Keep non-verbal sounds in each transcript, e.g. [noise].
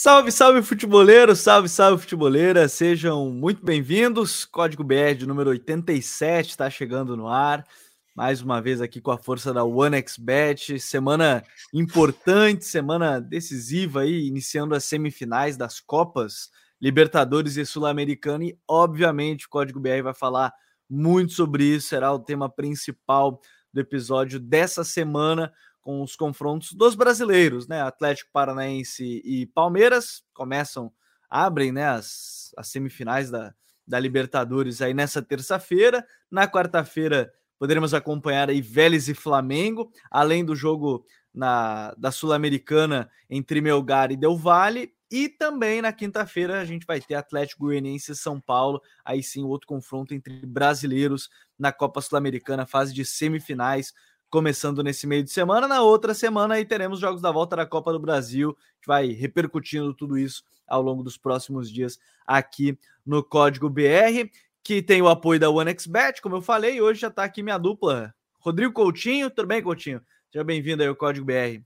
Salve, salve futeboleiro, salve, salve futeboleira, sejam muito bem-vindos. Código BR de número 87 está chegando no ar. Mais uma vez aqui com a força da OneXBet. Semana importante, semana decisiva aí, iniciando as semifinais das Copas Libertadores e Sul-Americana. E, obviamente, o Código BR vai falar muito sobre isso, será o tema principal do episódio dessa semana com os confrontos dos brasileiros, né? Atlético Paranaense e Palmeiras começam, abrem né, as, as semifinais da, da Libertadores aí nessa terça-feira. Na quarta-feira poderemos acompanhar aí Vélez e Flamengo, além do jogo na, da Sul-Americana entre Melgar e Del Valle. E também na quinta-feira a gente vai ter Atlético Goianiense e São Paulo, aí sim outro confronto entre brasileiros na Copa Sul-Americana, fase de semifinais, começando nesse meio de semana. Na outra semana aí teremos jogos da volta da Copa do Brasil. Gente vai repercutindo tudo isso ao longo dos próximos dias aqui no Código BR, que tem o apoio da OneXBet, como eu falei. Hoje já está aqui minha dupla, Rodrigo Coutinho. Tudo bem, Coutinho? Seja bem-vindo aí ao Código BR.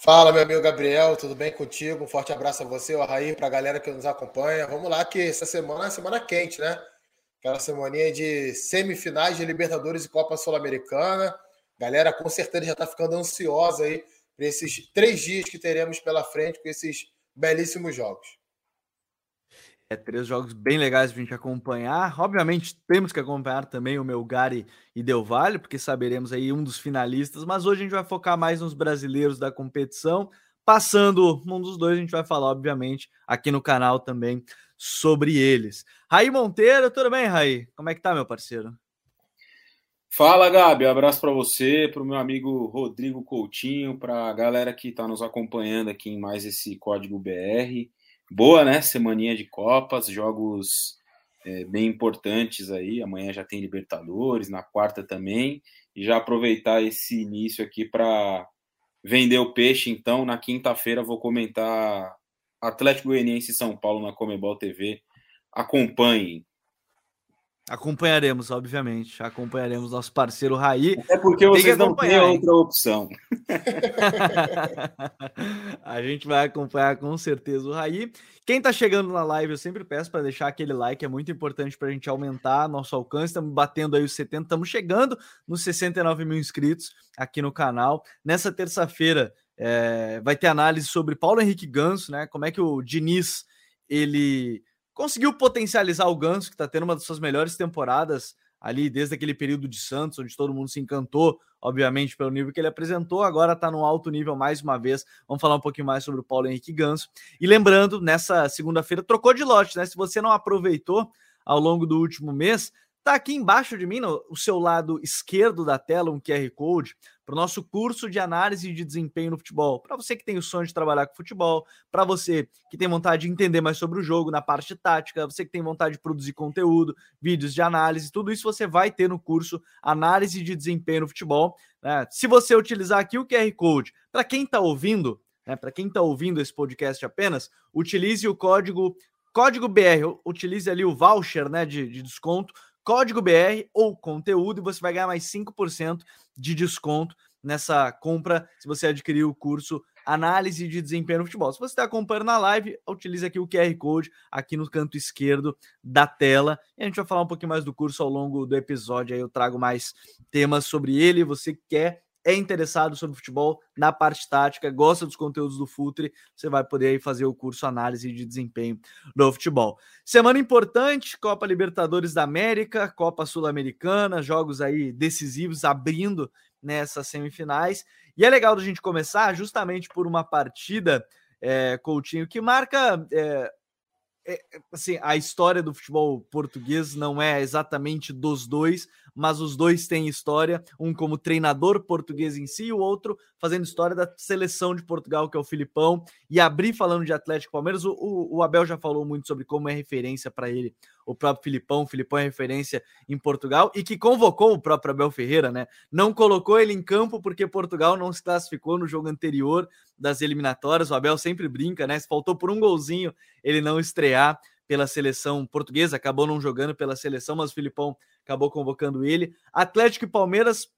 Fala, meu amigo Gabriel, tudo bem contigo? Um forte abraço a você, o Raí, para a galera que nos acompanha. Vamos lá, que essa semana é semana quente, né? Aquela semaninha de semifinais de Libertadores e Copa Sul-Americana. Galera, com certeza já está ficando ansiosa aí para esses três dias que teremos pela frente com esses belíssimos jogos. É, três jogos bem legais para a gente acompanhar. Obviamente, temos que acompanhar também o Melgari e Del Valle, porque saberemos aí um dos finalistas, mas hoje a gente vai focar mais nos brasileiros da competição. Passando um dos dois, a gente vai falar, obviamente, aqui no canal também sobre eles. Raí Monteiro, tudo bem, Raí? Como é que tá, meu parceiro? Fala, Gabi. abraço para você, para o meu amigo Rodrigo Coutinho, para a galera que está nos acompanhando aqui em mais esse Código BR. Boa, né? Semaninha de Copas, jogos é, bem importantes aí. Amanhã já tem Libertadores, na quarta também. E já aproveitar esse início aqui para vender o peixe. Então, na quinta-feira, vou comentar Atlético Goianiense e São Paulo na Comebol TV. Acompanhem. Acompanharemos, obviamente. Acompanharemos nosso parceiro Raí. É porque vocês não têm outra opção. [laughs] a gente vai acompanhar com certeza o Raí. Quem tá chegando na live, eu sempre peço para deixar aquele like, é muito importante para a gente aumentar nosso alcance. Estamos batendo aí os 70, estamos chegando nos 69 mil inscritos aqui no canal. Nessa terça-feira, é, vai ter análise sobre Paulo Henrique Ganso, né? Como é que o Diniz ele conseguiu potencializar o Ganso, que está tendo uma das suas melhores temporadas ali desde aquele período de Santos, onde todo mundo se encantou, obviamente, pelo nível que ele apresentou. Agora está no alto nível mais uma vez. Vamos falar um pouquinho mais sobre o Paulo Henrique Ganso. E lembrando, nessa segunda-feira trocou de lote, né? Se você não aproveitou ao longo do último mês, tá aqui embaixo de mim, no o seu lado esquerdo da tela, um QR Code para o nosso curso de análise de desempenho no futebol. Para você que tem o sonho de trabalhar com futebol, para você que tem vontade de entender mais sobre o jogo na parte tática, você que tem vontade de produzir conteúdo, vídeos de análise, tudo isso você vai ter no curso Análise de Desempenho no Futebol. Né? Se você utilizar aqui o QR Code, para quem está ouvindo, né, para quem está ouvindo esse podcast apenas, utilize o código código BR, utilize ali o voucher né, de, de desconto código BR ou conteúdo e você vai ganhar mais 5% de desconto nessa compra se você adquirir o curso Análise de Desempenho no Futebol. Se você está acompanhando na live, utilize aqui o QR Code aqui no canto esquerdo da tela e a gente vai falar um pouquinho mais do curso ao longo do episódio. Aí eu trago mais temas sobre ele. Você quer é interessado sobre futebol na parte tática, gosta dos conteúdos do Futre, você vai poder aí fazer o curso Análise de Desempenho do Futebol. Semana importante, Copa Libertadores da América, Copa Sul-Americana, jogos aí decisivos abrindo nessas semifinais. E é legal da gente começar justamente por uma partida, é, Coutinho, que marca é, é, assim, a história do futebol português não é exatamente dos dois, mas os dois têm história, um como treinador português em si, e o outro fazendo história da seleção de Portugal, que é o Filipão. E abrir falando de Atlético Palmeiras, o, o Abel já falou muito sobre como é referência para ele o próprio Filipão. O Filipão é referência em Portugal e que convocou o próprio Abel Ferreira, né? Não colocou ele em campo porque Portugal não se classificou no jogo anterior das eliminatórias. O Abel sempre brinca, né? Se faltou por um golzinho ele não estrear pela seleção portuguesa, acabou não jogando pela seleção, mas o Filipão acabou convocando ele. Atlético e Palmeiras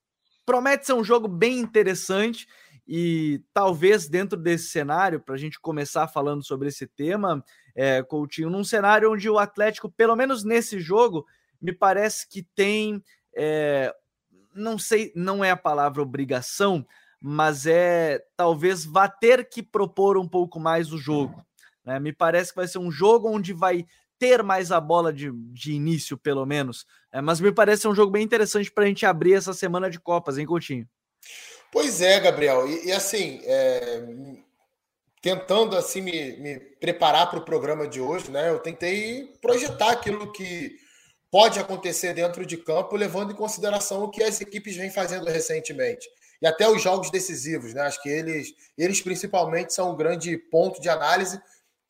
promete ser um jogo bem interessante E talvez dentro desse cenário, para a gente começar falando sobre esse tema, é, Coutinho, num cenário onde o Atlético, pelo menos nesse jogo, me parece que tem, é, não sei, não é a palavra obrigação, mas é talvez vá ter que propor um pouco mais o jogo. Né? Me parece que vai ser um jogo onde vai ter mais a bola de, de início, pelo menos. É, mas me parece um jogo bem interessante para a gente abrir essa semana de Copas, hein, Coutinho? Pois é, Gabriel. E, e assim, é, tentando assim me, me preparar para o programa de hoje, né? Eu tentei projetar aquilo que pode acontecer dentro de campo, levando em consideração o que as equipes vêm fazendo recentemente. E até os jogos decisivos, né? Acho que eles, eles principalmente são um grande ponto de análise.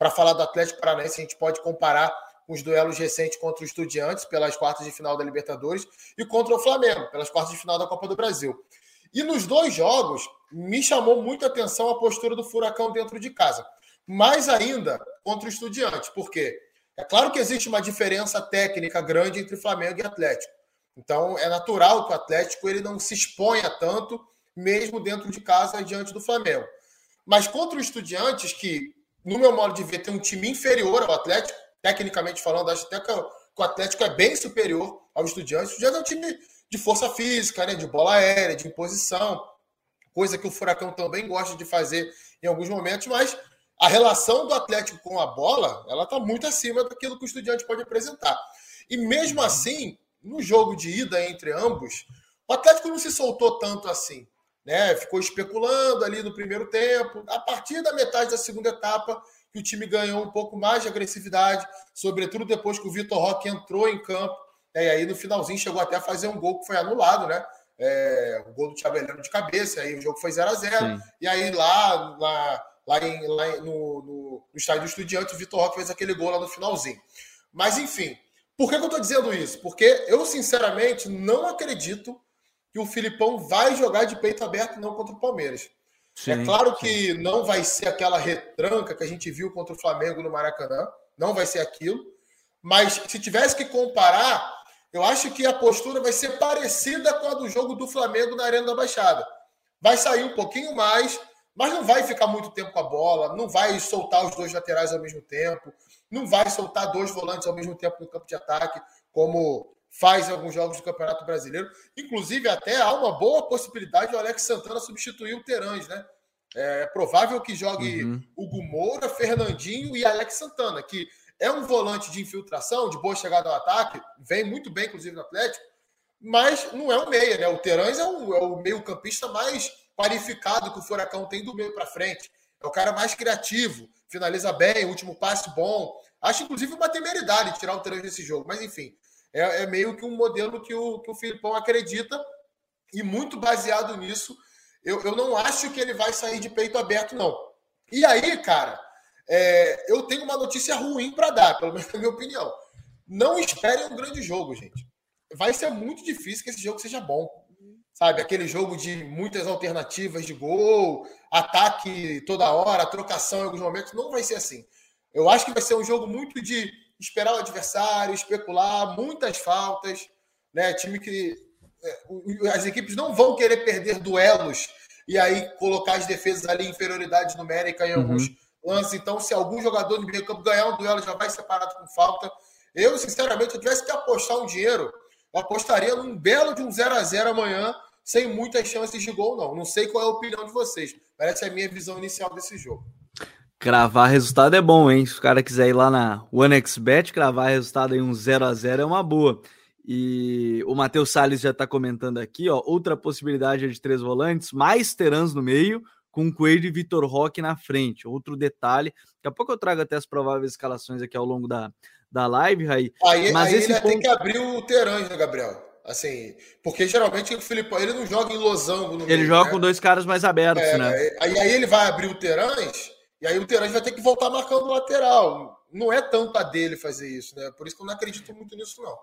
Para falar do Atlético Paranaense, a gente pode comparar com os duelos recentes contra o Estudiantes pelas quartas de final da Libertadores e contra o Flamengo pelas quartas de final da Copa do Brasil. E nos dois jogos, me chamou muita atenção a postura do Furacão dentro de casa. Mais ainda contra o Estudiantes, porque é claro que existe uma diferença técnica grande entre Flamengo e Atlético. Então é natural que o Atlético ele não se exponha tanto, mesmo dentro de casa, diante do Flamengo. Mas contra o Estudiantes, que, no meu modo de ver, tem um time inferior ao Atlético, tecnicamente falando, acho até que o Atlético é bem superior ao Estudiantes. O Estudiantes é um time de força física, né, de bola aérea, de imposição, coisa que o Furacão também gosta de fazer em alguns momentos, mas a relação do Atlético com a bola, ela está muito acima daquilo que o Estudiante pode apresentar. E mesmo assim, no jogo de ida entre ambos, o Atlético não se soltou tanto assim. Né? Ficou especulando ali no primeiro tempo. A partir da metade da segunda etapa, que o time ganhou um pouco mais de agressividade, sobretudo depois que o Vitor Roque entrou em campo é, e aí no finalzinho chegou até a fazer um gol que foi anulado, né? É, o gol do Thiago de cabeça, aí o jogo foi 0 a 0 E aí lá, lá, lá, em, lá no, no, no estádio do Estudiante, o Vitor Roque fez aquele gol lá no finalzinho. Mas enfim, por que, que eu estou dizendo isso? Porque eu, sinceramente, não acredito que o Filipão vai jogar de peito aberto não contra o Palmeiras. Sim, é claro que sim. não vai ser aquela retranca que a gente viu contra o Flamengo no Maracanã, não vai ser aquilo. Mas se tivesse que comparar, eu acho que a postura vai ser parecida com a do jogo do Flamengo na Arena da Baixada. Vai sair um pouquinho mais, mas não vai ficar muito tempo com a bola, não vai soltar os dois laterais ao mesmo tempo, não vai soltar dois volantes ao mesmo tempo no campo de ataque, como faz alguns jogos do Campeonato Brasileiro. Inclusive, até há uma boa possibilidade do Alex Santana substituir o Terãs, né? É provável que jogue uhum. Hugo Moura, Fernandinho e Alex Santana, que é um volante de infiltração, de boa chegada ao ataque, vem muito bem, inclusive, no Atlético, mas não é um meia, né? O Terãs é, um, é o meio-campista mais qualificado que o Furacão tem do meio para frente. É o cara mais criativo, finaliza bem, último passe bom. Acho, inclusive, uma temeridade tirar o Terãs desse jogo, mas enfim, é, é meio que um modelo que o, que o Filipão acredita, e muito baseado nisso, eu, eu não acho que ele vai sair de peito aberto, não. E aí, cara é, eu tenho uma notícia ruim para dar, pelo menos na minha opinião. Não esperem um grande jogo, gente. Vai ser muito difícil que esse jogo seja bom. Sabe, aquele jogo de muitas alternativas de gol, ataque toda hora, trocação em alguns momentos, não vai ser assim. Eu acho que vai ser um jogo muito de esperar o adversário, especular, muitas faltas, né? Time que é, as equipes não vão querer perder duelos e aí colocar as defesas ali em inferioridade numérica em alguns uhum lance. Então, se algum jogador do meio campo ganhar um duelo, já vai separado com falta. Eu, sinceramente, eu tivesse que apostar um dinheiro, eu apostaria num belo de um 0 a 0 amanhã, sem muitas chances de gol, não. Não sei qual é a opinião de vocês. Parece a minha visão inicial desse jogo. Cravar resultado é bom, hein? Se o cara quiser ir lá na OneXBet, cravar resultado em um 0 a 0 é uma boa. E o Matheus Salles já está comentando aqui, ó. Outra possibilidade é de três volantes, mais terãs no meio, com Coelho e Vitor Roque na frente. Outro detalhe, daqui a pouco eu trago até as prováveis escalações aqui ao longo da, da live, Raí. Aí, mas aí esse ele ponto... tem que abrir o Terãs, né, Gabriel? Assim, porque geralmente o Felipe ele não joga em losango no Ele meio, joga né? com dois caras mais abertos, é, né? Aí, aí ele vai abrir o Terãs, e aí o Terãs vai ter que voltar marcando o lateral. Não é tanto a dele fazer isso, né? Por isso que eu não acredito muito nisso, não.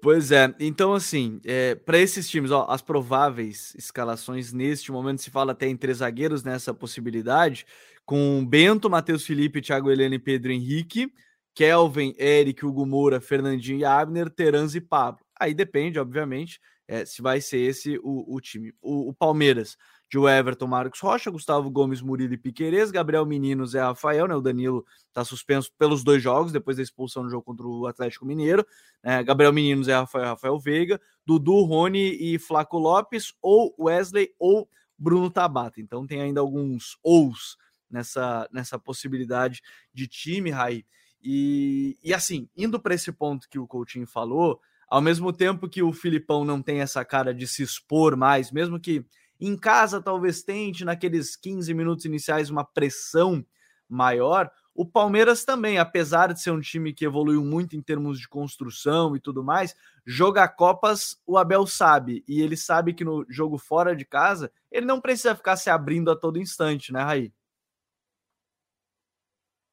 Pois é, então assim, é, para esses times, ó, as prováveis escalações neste momento se fala até em três zagueiros nessa possibilidade, com Bento, Matheus Felipe, Thiago Helena e Pedro Henrique, Kelvin, Eric, Hugo Moura, Fernandinho e Abner, Terans e Pablo. Aí depende, obviamente, é, se vai ser esse o, o time. O, o, Palmeiras de Everton, Marcos Rocha, Gustavo Gomes, Murilo e Piquerez, Gabriel Menino, Zé Rafael, né? O Danilo está suspenso pelos dois jogos, depois da expulsão no jogo contra o Atlético Mineiro. Né? Gabriel Menino, Zé Rafael, Rafael Veiga, Dudu, Rony e Flaco Lopes, ou Wesley ou Bruno Tabata. Então tem ainda alguns ous nessa, nessa possibilidade de time, Raí. E, e assim, indo para esse ponto que o Coutinho falou, ao mesmo tempo que o Filipão não tem essa cara de se expor mais, mesmo que em casa talvez tente naqueles 15 minutos iniciais uma pressão maior, o Palmeiras também, apesar de ser um time que evoluiu muito em termos de construção e tudo mais, jogar Copas o Abel sabe, e ele sabe que no jogo fora de casa, ele não precisa ficar se abrindo a todo instante, né, Raí?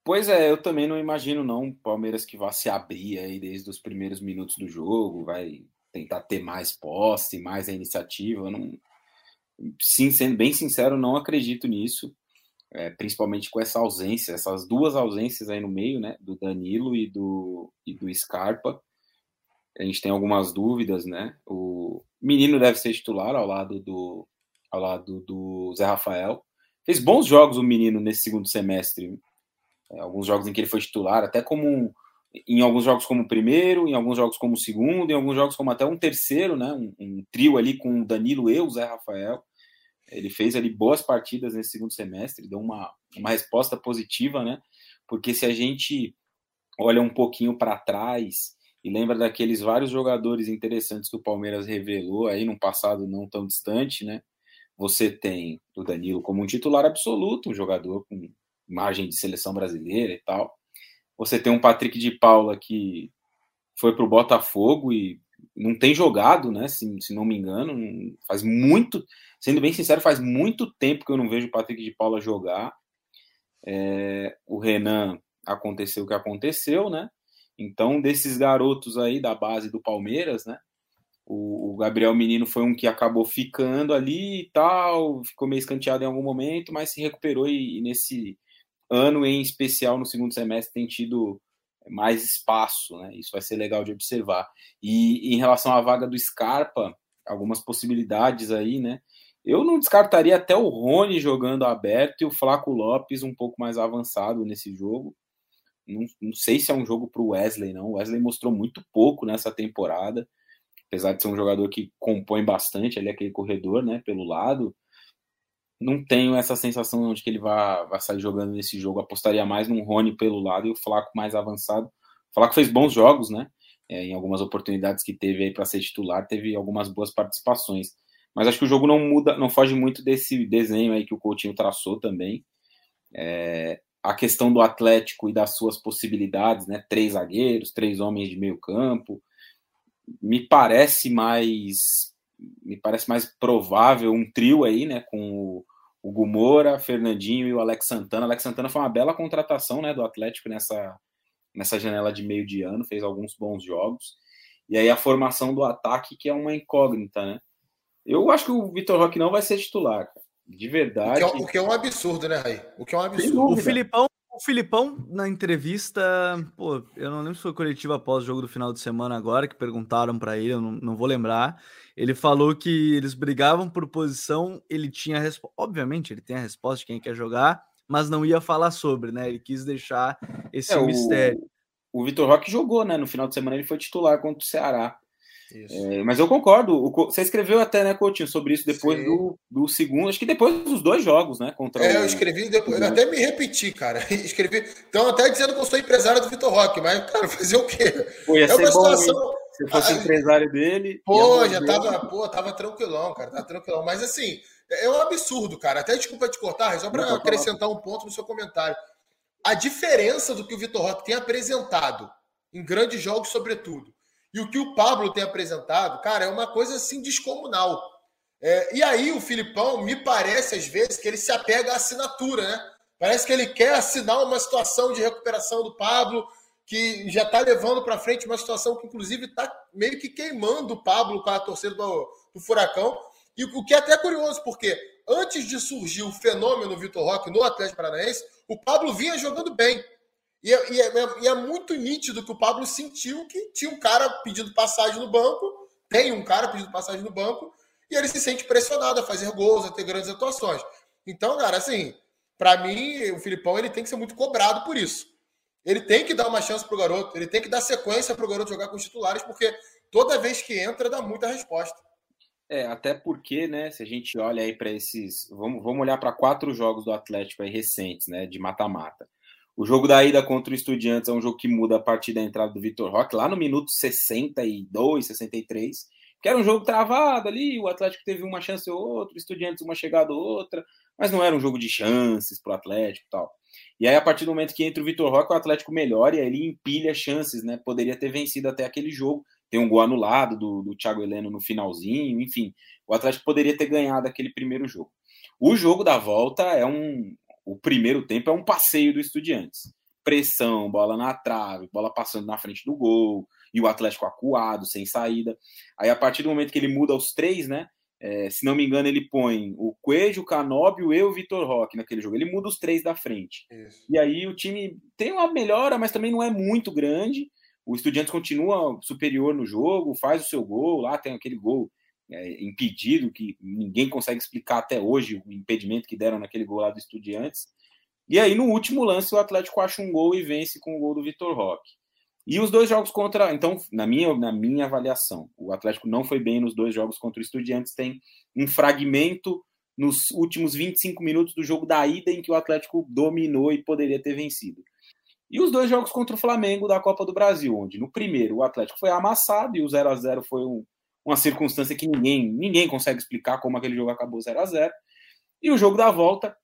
Pois é, eu também não imagino não Palmeiras que vá se abrir aí desde os primeiros minutos do jogo, vai tentar ter mais posse, mais a iniciativa. não, sim, sendo bem sincero, não acredito nisso, é, principalmente com essa ausência, essas duas ausências aí no meio, né, do Danilo e do, e do Scarpa. A gente tem algumas dúvidas, né? O menino deve ser titular ao lado do, ao lado do Zé Rafael. Fez bons jogos o menino nesse segundo semestre. É, alguns jogos em que ele foi titular, até como em alguns jogos como primeiro, em alguns jogos como segundo, em alguns jogos como até um terceiro, né? Um, um trio ali com o Danilo e o Zé Rafael. Ele fez ali boas partidas nesse segundo semestre, deu uma, uma resposta positiva, né? Porque se a gente olha um pouquinho para trás e lembra daqueles vários jogadores interessantes que o Palmeiras revelou aí num passado não tão distante, né? Você tem o Danilo como um titular absoluto, um jogador com imagem de seleção brasileira e tal. Você tem um Patrick de Paula que foi para o Botafogo e não tem jogado, né? Se, se, não me engano, faz muito, sendo bem sincero, faz muito tempo que eu não vejo o Patrick de Paula jogar. É, o Renan aconteceu o que aconteceu, né? Então, desses garotos aí da base do Palmeiras, né? O, o, Gabriel Menino foi um que acabou ficando ali e tal, ficou meio escanteado em algum momento, mas se recuperou e, e nesse ano em especial no segundo semestre tem tido mais espaço, né? Isso vai ser legal de observar. E em relação à vaga do Scarpa, algumas possibilidades aí, né? Eu não descartaria até o Rony jogando aberto e o Flaco Lopes um pouco mais avançado nesse jogo. Não, não sei se é um jogo para o Wesley, não. O Wesley mostrou muito pouco nessa temporada, apesar de ser um jogador que compõe bastante ali aquele corredor, né, pelo lado não tenho essa sensação de que ele vai, vai sair jogando nesse jogo. Apostaria mais num Rony pelo lado e o Flaco mais avançado. O Flaco fez bons jogos, né? É, em algumas oportunidades que teve aí para ser titular, teve algumas boas participações. Mas acho que o jogo não muda, não foge muito desse desenho aí que o Coutinho traçou também. É, a questão do Atlético e das suas possibilidades, né? Três zagueiros, três homens de meio campo. Me parece mais me parece mais provável um trio aí, né, com o, o Gumora, Fernandinho e o Alex Santana. Alex Santana foi uma bela contratação, né, do Atlético nessa nessa janela de meio de ano, fez alguns bons jogos. E aí a formação do ataque que é uma incógnita, né? Eu acho que o Vitor Roque não vai ser titular, cara. De verdade. O que, é, o que é um absurdo, né, Raí? O que é um absurdo. O Filipão o Filipão, na entrevista, pô, eu não lembro se foi coletiva após o jogo do final de semana agora, que perguntaram para ele, eu não, não, vou lembrar. Ele falou que eles brigavam por posição, ele tinha a resposta. Obviamente, ele tem a resposta de quem quer jogar, mas não ia falar sobre, né? Ele quis deixar esse é, mistério. O, o Vitor Roque jogou, né? No final de semana ele foi titular contra o Ceará. É, mas eu concordo. O, você escreveu até, né, Coutinho, sobre isso depois do, do segundo, acho que depois dos dois jogos, né? Contra é, o... eu escrevi depois, eu até me repeti, cara. [laughs] Escrevi. Então, até dizendo que eu sou empresário do Vitor Roque, mas, cara, fazer o quê? Pô, ia é uma situação. Se fosse ah, empresário dele. Pô, já tava, pô, tava tranquilão, cara. Tava tranquilão. Mas assim, é um absurdo, cara. Até desculpa te cortar, só para acrescentar um ponto no seu comentário. A diferença do que o Vitor Roque tem apresentado em grandes jogos, sobretudo e o que o Pablo tem apresentado, cara, é uma coisa assim descomunal. É, e aí o Filipão me parece, às vezes, que ele se apega à assinatura, né? Parece que ele quer assinar uma situação de recuperação do Pablo, que já está levando para frente uma situação que, inclusive, está meio que queimando o Pablo com a torcida do, do Furacão. E o que é até curioso, porque antes de surgir o fenômeno Vitor Roque no Atlético Paranaense, o Pablo vinha jogando bem. E é, e, é, e é, muito nítido que o Pablo sentiu que tinha um cara pedindo passagem no banco, tem um cara pedindo passagem no banco, e ele se sente pressionado a fazer gols, a ter grandes atuações. Então, cara, assim, para mim, o Filipão ele tem que ser muito cobrado por isso. Ele tem que dar uma chance pro garoto, ele tem que dar sequência pro garoto jogar com os titulares, porque toda vez que entra dá muita resposta. É, até porque, né, se a gente olha aí para esses. Vamos, vamos olhar para quatro jogos do Atlético aí recentes, né, de mata-mata. O jogo da ida contra o Estudiantes é um jogo que muda a partir da entrada do Vitor Roque, lá no minuto 62, 63, que era um jogo travado ali, o Atlético teve uma chance ou outra, o Estudiantes uma chegada ou outra, mas não era um jogo de chances para o Atlético e tal. E aí, a partir do momento que entra o Vitor Roque, o Atlético melhora e aí ele empilha chances, né? Poderia ter vencido até aquele jogo, tem um gol anulado do, do Thiago Heleno no finalzinho, enfim, o Atlético poderia ter ganhado aquele primeiro jogo. O jogo da volta é um. O primeiro tempo é um passeio do Estudiantes. Pressão, bola na trave, bola passando na frente do gol, e o Atlético acuado, sem saída. Aí, a partir do momento que ele muda os três, né? É, se não me engano, ele põe o Coelho, o Canóbio, e o Vitor Roque naquele jogo. Ele muda os três da frente. Isso. E aí o time tem uma melhora, mas também não é muito grande. O Estudiantes continua superior no jogo, faz o seu gol, lá tem aquele gol é, impedido, que ninguém consegue explicar até hoje o impedimento que deram naquele gol lá do Estudiantes. E aí, no último lance, o Atlético acha um gol e vence com o gol do Vitor Roque. E os dois jogos contra. Então, na minha, na minha avaliação, o Atlético não foi bem nos dois jogos contra o Estudiantes. Tem um fragmento nos últimos 25 minutos do jogo da ida em que o Atlético dominou e poderia ter vencido. E os dois jogos contra o Flamengo da Copa do Brasil, onde no primeiro o Atlético foi amassado e o 0 a 0 foi um, uma circunstância que ninguém, ninguém consegue explicar como aquele jogo acabou 0 a 0 E o jogo da volta,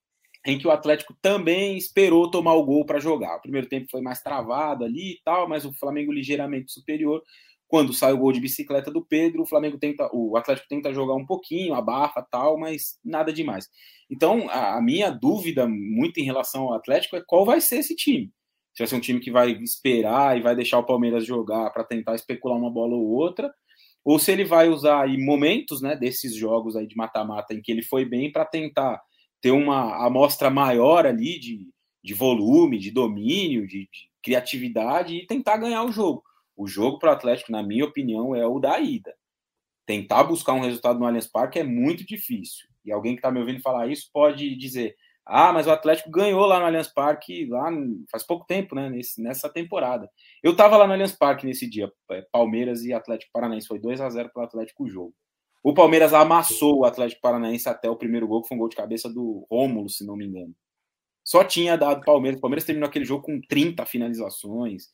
em que o Atlético também esperou tomar o gol para jogar. O primeiro tempo foi mais travado ali e tal, mas o Flamengo ligeiramente superior. Quando sai o gol de bicicleta do Pedro, o Flamengo tenta, o Atlético tenta jogar um pouquinho, abafa tal, mas nada demais. Então, a, a minha dúvida muito em relação ao Atlético é qual vai ser esse time se vai ser um time que vai esperar e vai deixar o Palmeiras jogar para tentar especular uma bola ou outra, ou se ele vai usar aí momentos né, desses jogos aí de mata-mata em que ele foi bem para tentar ter uma amostra maior ali de, de volume, de domínio, de, de criatividade e tentar ganhar o jogo. O jogo para o Atlético, na minha opinião, é o da ida. Tentar buscar um resultado no Allianz Parque é muito difícil. E alguém que está me ouvindo falar isso pode dizer: ah, mas o Atlético ganhou lá no Allianz Parque lá faz pouco tempo, né? Nesse, nessa temporada. Eu tava lá no Allianz Parque nesse dia, é, Palmeiras e Atlético Paranaense. Foi 2 a 0 para o Atlético o jogo. O Palmeiras amassou o Atlético Paranaense até o primeiro gol, que foi um gol de cabeça do Rômulo, se não me engano. Só tinha dado Palmeiras. O Palmeiras terminou aquele jogo com 30 finalizações.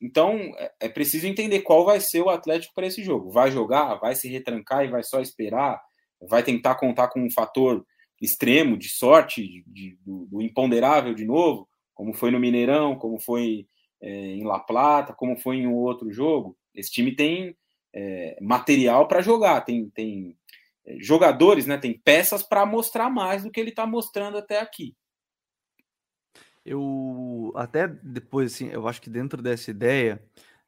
Então, é, é preciso entender qual vai ser o Atlético para esse jogo. Vai jogar, vai se retrancar e vai só esperar, vai tentar contar com um fator extremo de sorte, de, de, do, do, imponderável de novo, como foi no Mineirão, como foi é, em La Plata, como foi em um outro jogo. Esse time tem é, material para jogar, tem, tem é, jogadores, né, tem peças para mostrar mais do que ele está mostrando até aqui. Eu até depois, assim, eu acho que dentro dessa ideia,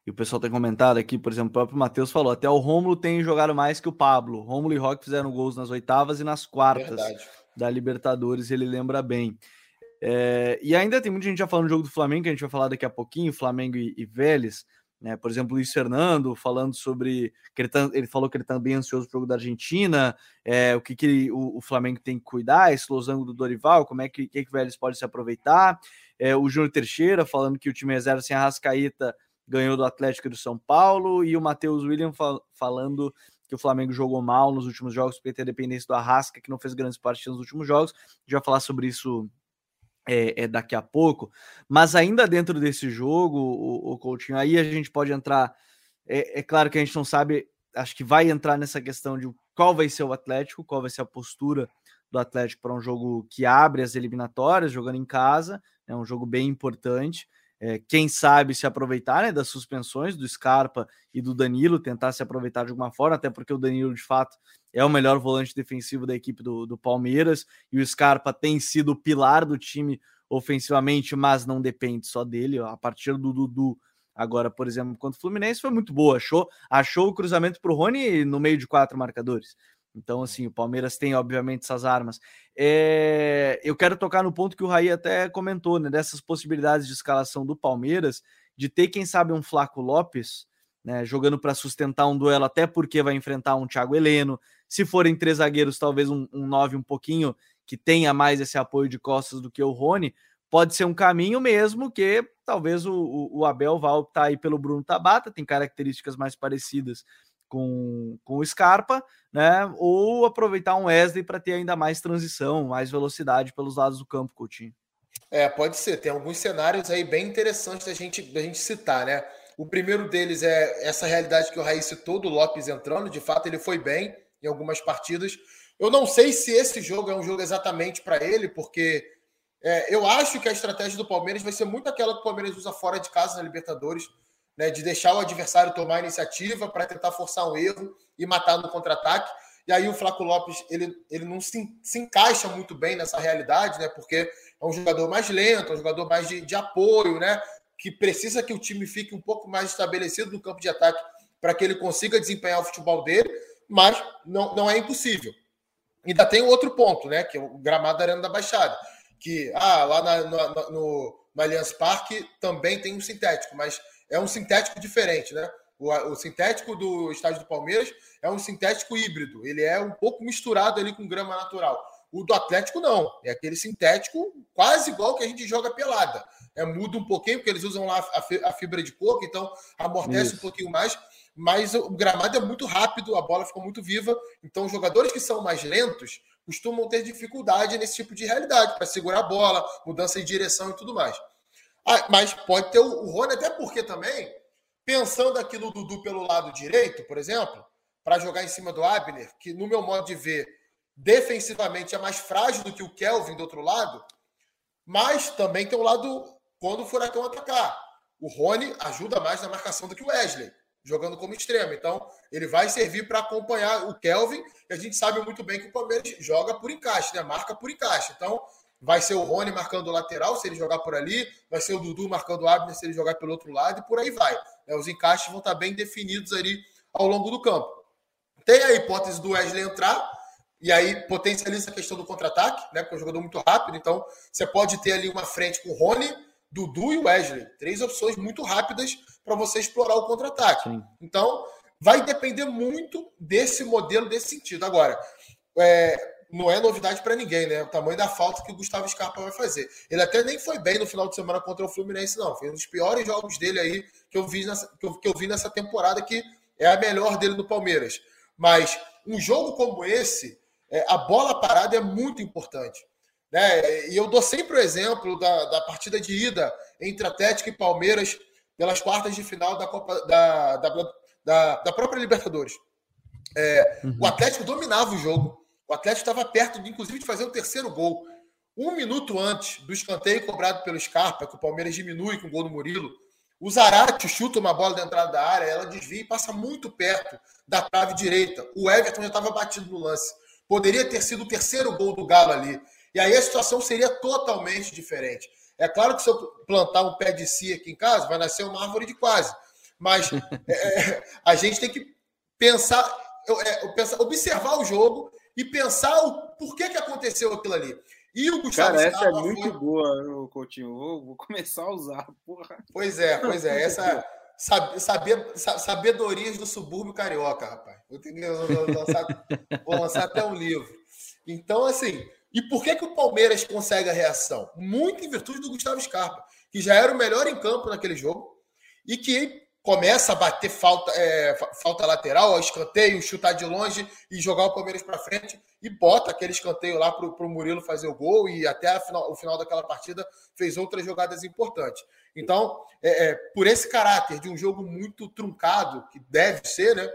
e o pessoal tem comentado aqui, por exemplo, o próprio Matheus falou, até o Rômulo tem jogado mais que o Pablo. Rômulo e Rock fizeram gols nas oitavas e nas quartas. Verdade da Libertadores, ele lembra bem. É, e ainda tem muita gente já falando do jogo do Flamengo, que a gente vai falar daqui a pouquinho, Flamengo e, e Vélez, né? Por exemplo, Luiz Fernando falando sobre que ele, tá, ele falou que ele também tá ansioso para o jogo da Argentina, é, o que, que o, o, Flamengo tem que cuidar, esse losango do Dorival, como é que, que, que o Vélez pode se aproveitar. É, o Júnior Teixeira falando que o time reserva sem a Rascaíta ganhou do Atlético do São Paulo, e o Matheus William fal falando que o Flamengo jogou mal nos últimos jogos, porque tem a dependência do Arrasca, que não fez grandes partidas nos últimos jogos. A gente vai falar sobre isso é, é, daqui a pouco. Mas ainda dentro desse jogo, o, o Coutinho, aí a gente pode entrar. É, é, claro que a gente não sabe, acho que vai entrar nessa questão de qual vai ser o Atlético, qual vai ser a postura do Atlético para um jogo que abre as eliminatórias, jogando em casa, é um jogo bem importante é, quem sabe se aproveitar né, das suspensões do Scarpa e do Danilo, tentar se aproveitar de alguma forma, até porque o Danilo, de fato, é o melhor volante defensivo da equipe do, do Palmeiras e o Scarpa tem sido o pilar do time ofensivamente, mas não depende só dele. A partir do Dudu, agora, por exemplo, contra o Fluminense, foi muito boa. Achou, achou o cruzamento para o Rony no meio de quatro marcadores. Então, assim, o Palmeiras tem, obviamente, essas armas. É... Eu quero tocar no ponto que o Raí até comentou, né? Dessas possibilidades de escalação do Palmeiras, de ter, quem sabe, um Flaco Lopes né, jogando para sustentar um duelo, até porque vai enfrentar um Thiago Heleno. Se forem três zagueiros, talvez um, um nove um pouquinho que tenha mais esse apoio de costas do que o Rony, pode ser um caminho mesmo que talvez o, o, Abel vá optar aí pelo Bruno Tabata, tem características mais parecidas com, com o Scarpa, né? Ou aproveitar um Wesley para ter ainda mais transição, mais velocidade pelos lados do campo, Coutinho. É, pode ser. Tem alguns cenários aí bem interessantes da gente, da gente citar, né? O primeiro deles é essa realidade que o Raiz citou do Lopes entrando. De fato, ele foi bem em algumas partidas. Eu não sei se esse jogo é um jogo exatamente para ele, porque é, eu acho que a estratégia do Palmeiras vai ser muito aquela que o Palmeiras usa fora de casa na Libertadores, né, de deixar o adversário tomar a iniciativa para tentar forçar um erro e matar no contra-ataque. E aí o Flaco Lopes ele, ele não se, se encaixa muito bem nessa realidade, né? Porque é um jogador mais lento, é um jogador mais de, de apoio, né? Que precisa que o time fique um pouco mais estabelecido no campo de ataque para que ele consiga desempenhar o futebol dele, mas não, não é impossível. Ainda tem outro ponto, né? Que é o gramado da Arena da Baixada. Que ah, lá na, no, no, Allianz Parque também tem um sintético, mas é um sintético diferente, né? O, o, sintético do estádio do Palmeiras é um sintético híbrido. Ele é um pouco misturado ali com grama natural. O do Atlético não. É aquele sintético quase igual que a gente joga pelada. É muda um pouquinho, porque eles usam lá a fibra de coco, então amortece Isso. um pouquinho mais. Mas o gramado é muito rápido, a bola fica muito viva. Então, jogadores que são mais lentos costumam ter dificuldade nesse tipo de realidade, para segurar a bola, mudança de direção e tudo mais. Ah, mas pode ter o, Rony, até porque também, pensando aqui no Dudu pelo lado direito, por exemplo, para jogar em cima do Abner, que no meu modo de ver, defensivamente é mais frágil do que o Kelvin do outro lado, mas também tem o lado quando o Furacão atacar. O Rony ajuda mais na marcação do que o Wesley, jogando como extremo. Então, ele vai servir para acompanhar o Kelvin, e a gente sabe muito bem que o Palmeiras joga por encaixe, né? Marca por encaixe. Então, Vai ser o Rony marcando o lateral, se ele jogar por ali. Vai ser o Dudu marcando o Abner, se ele jogar pelo outro lado. E por aí vai. Né? Os encaixes vão estar bem definidos ali ao longo do campo. Tem a hipótese do Wesley entrar. E aí potencializa a questão do contra-ataque, né? Porque é um jogador muito rápido. Então, você pode ter ali uma frente com o Rony, Dudu e Wesley. Três opções muito rápidas para você explorar o contra-ataque. Então, vai depender muito desse modelo, desse sentido. Agora, é, não é novidade para ninguém, né? O tamanho da falta que o Gustavo Scarpa vai fazer. Ele até nem foi bem no final de semana contra o Fluminense, não. Foi um dos piores jogos dele aí que eu vi nessa, que eu, que eu vi nessa temporada, que é a melhor dele no Palmeiras. Mas um jogo como esse, é, a bola parada é muito importante. Né? E eu dou sempre o exemplo da, da partida de ida entre Atlético e Palmeiras pelas quartas de final da Copa da, da, da, da própria Libertadores. É, uhum. O Atlético dominava o jogo. O Atlético estava perto, de, inclusive, de fazer o terceiro gol. Um minuto antes do escanteio cobrado pelo Scarpa, que o Palmeiras diminui com o gol do Murilo, o Zarate chuta uma bola da entrada da área, ela desvia e passa muito perto da trave direita. O Everton já estava batido no lance. Poderia ter sido o terceiro gol do Galo ali. E aí a situação seria totalmente diferente. É claro que se eu plantar um pé de si aqui em casa, vai nascer uma árvore de quase. Mas [laughs] é, é a gente tem que pensar, é, pensar, observar o jogo e pensar o porquê que aconteceu aquilo ali. E o Gustavo Cara, essa é muito foi... boa, Coutinho. Vou, vou, começar a usar, porra. Pois é, pois é. Essa saber, sabedorias do subúrbio carioca, rapaz. Vou, ter lançar, vou lançar até um livro. Então, assim, e por que, que o Palmeiras consegue a reação? Muito em virtude do Gustavo Scarpa, que já era o melhor em campo naquele jogo e que começa a bater falta, é, falta lateral, escanteio, chutar de longe e jogar o Palmeiras para frente e bota aquele escanteio lá para o Murilo fazer o gol e até final, o final daquela partida fez outras jogadas importantes. Então, é, é, por esse caráter de um jogo muito truncado, que deve ser, né?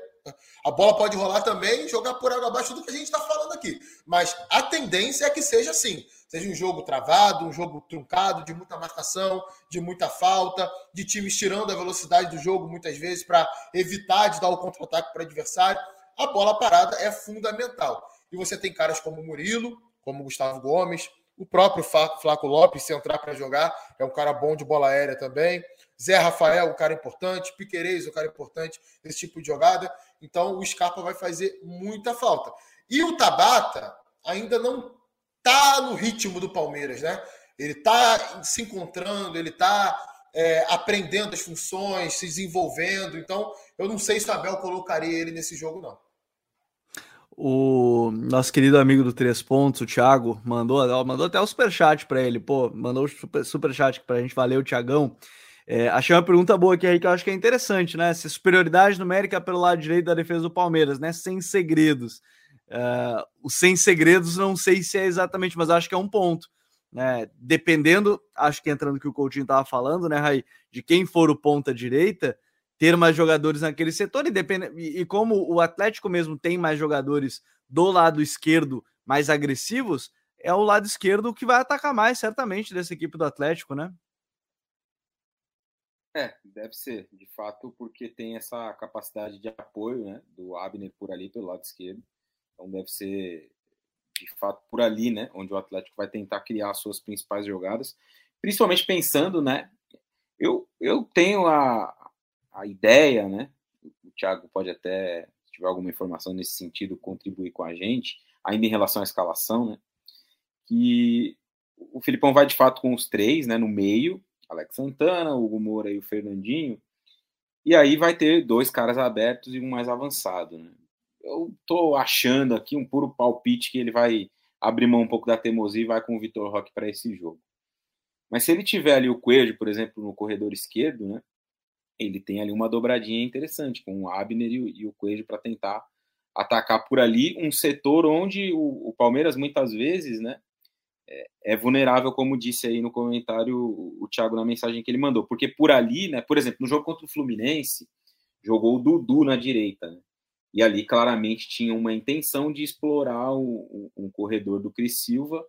A bola pode rolar também e jogar por água abaixo do que a gente está falando aqui. Mas a tendência é que seja assim seja um jogo travado, um jogo truncado, de muita marcação, de muita falta, de times tirando a velocidade do jogo muitas vezes para evitar de dar o contra-ataque para o adversário. A bola parada é fundamental. E você tem caras como Murilo, como Gustavo Gomes, o próprio Flaco Lopes, se entrar para jogar, é um cara bom de bola aérea também. Zé Rafael, um cara importante. Piquerez, um cara importante nesse tipo de jogada. Então, o Scarpa vai fazer muita falta. E o Tabata ainda não tá no ritmo do Palmeiras, né? Ele tá se encontrando, ele tá é, aprendendo as funções, se desenvolvendo. Então, eu não sei se o Abel colocaria ele nesse jogo, não. O nosso querido amigo do Três Pontos, o Thiago, mandou, mandou até o superchat para ele. Pô, mandou o super, superchat para a gente. Valeu, Thiagão. É, achei uma pergunta boa aqui que eu acho que é interessante, né? Se superioridade numérica pelo lado direito da defesa do Palmeiras, né? Sem segredos. Uh, o sem segredos, não sei se é exatamente, mas acho que é um ponto. Né? Dependendo, acho que entrando no que o Coutinho estava falando, né, Raí, de quem for o ponta direita, ter mais jogadores naquele setor e, depende, e, e como o Atlético mesmo tem mais jogadores do lado esquerdo mais agressivos, é o lado esquerdo que vai atacar mais, certamente, dessa equipe do Atlético, né? É, deve ser, de fato, porque tem essa capacidade de apoio né, do Abner por ali, pelo lado esquerdo. Então deve ser, de fato, por ali, né, onde o Atlético vai tentar criar suas principais jogadas. Principalmente pensando, né, eu, eu tenho a, a ideia, né, o Thiago pode até, se tiver alguma informação nesse sentido, contribuir com a gente, ainda em relação à escalação, né, que o Filipão vai de fato com os três, né, no meio, Alex Santana, o Hugo Moura e o Fernandinho. E aí vai ter dois caras abertos e um mais avançado. Né? Eu tô achando aqui um puro palpite que ele vai abrir mão um pouco da teimosia e vai com o Vitor Roque para esse jogo. Mas se ele tiver ali o Coelho, por exemplo, no corredor esquerdo, né? Ele tem ali uma dobradinha interessante com o Abner e o, e o Coelho para tentar atacar por ali um setor onde o, o Palmeiras muitas vezes, né? É, vulnerável, como disse aí no comentário o, Thiago na mensagem que ele mandou, porque por ali, né, por exemplo, no jogo contra o Fluminense, jogou o Dudu na direita, né, e ali claramente tinha uma intenção de explorar o, um corredor do Cris Silva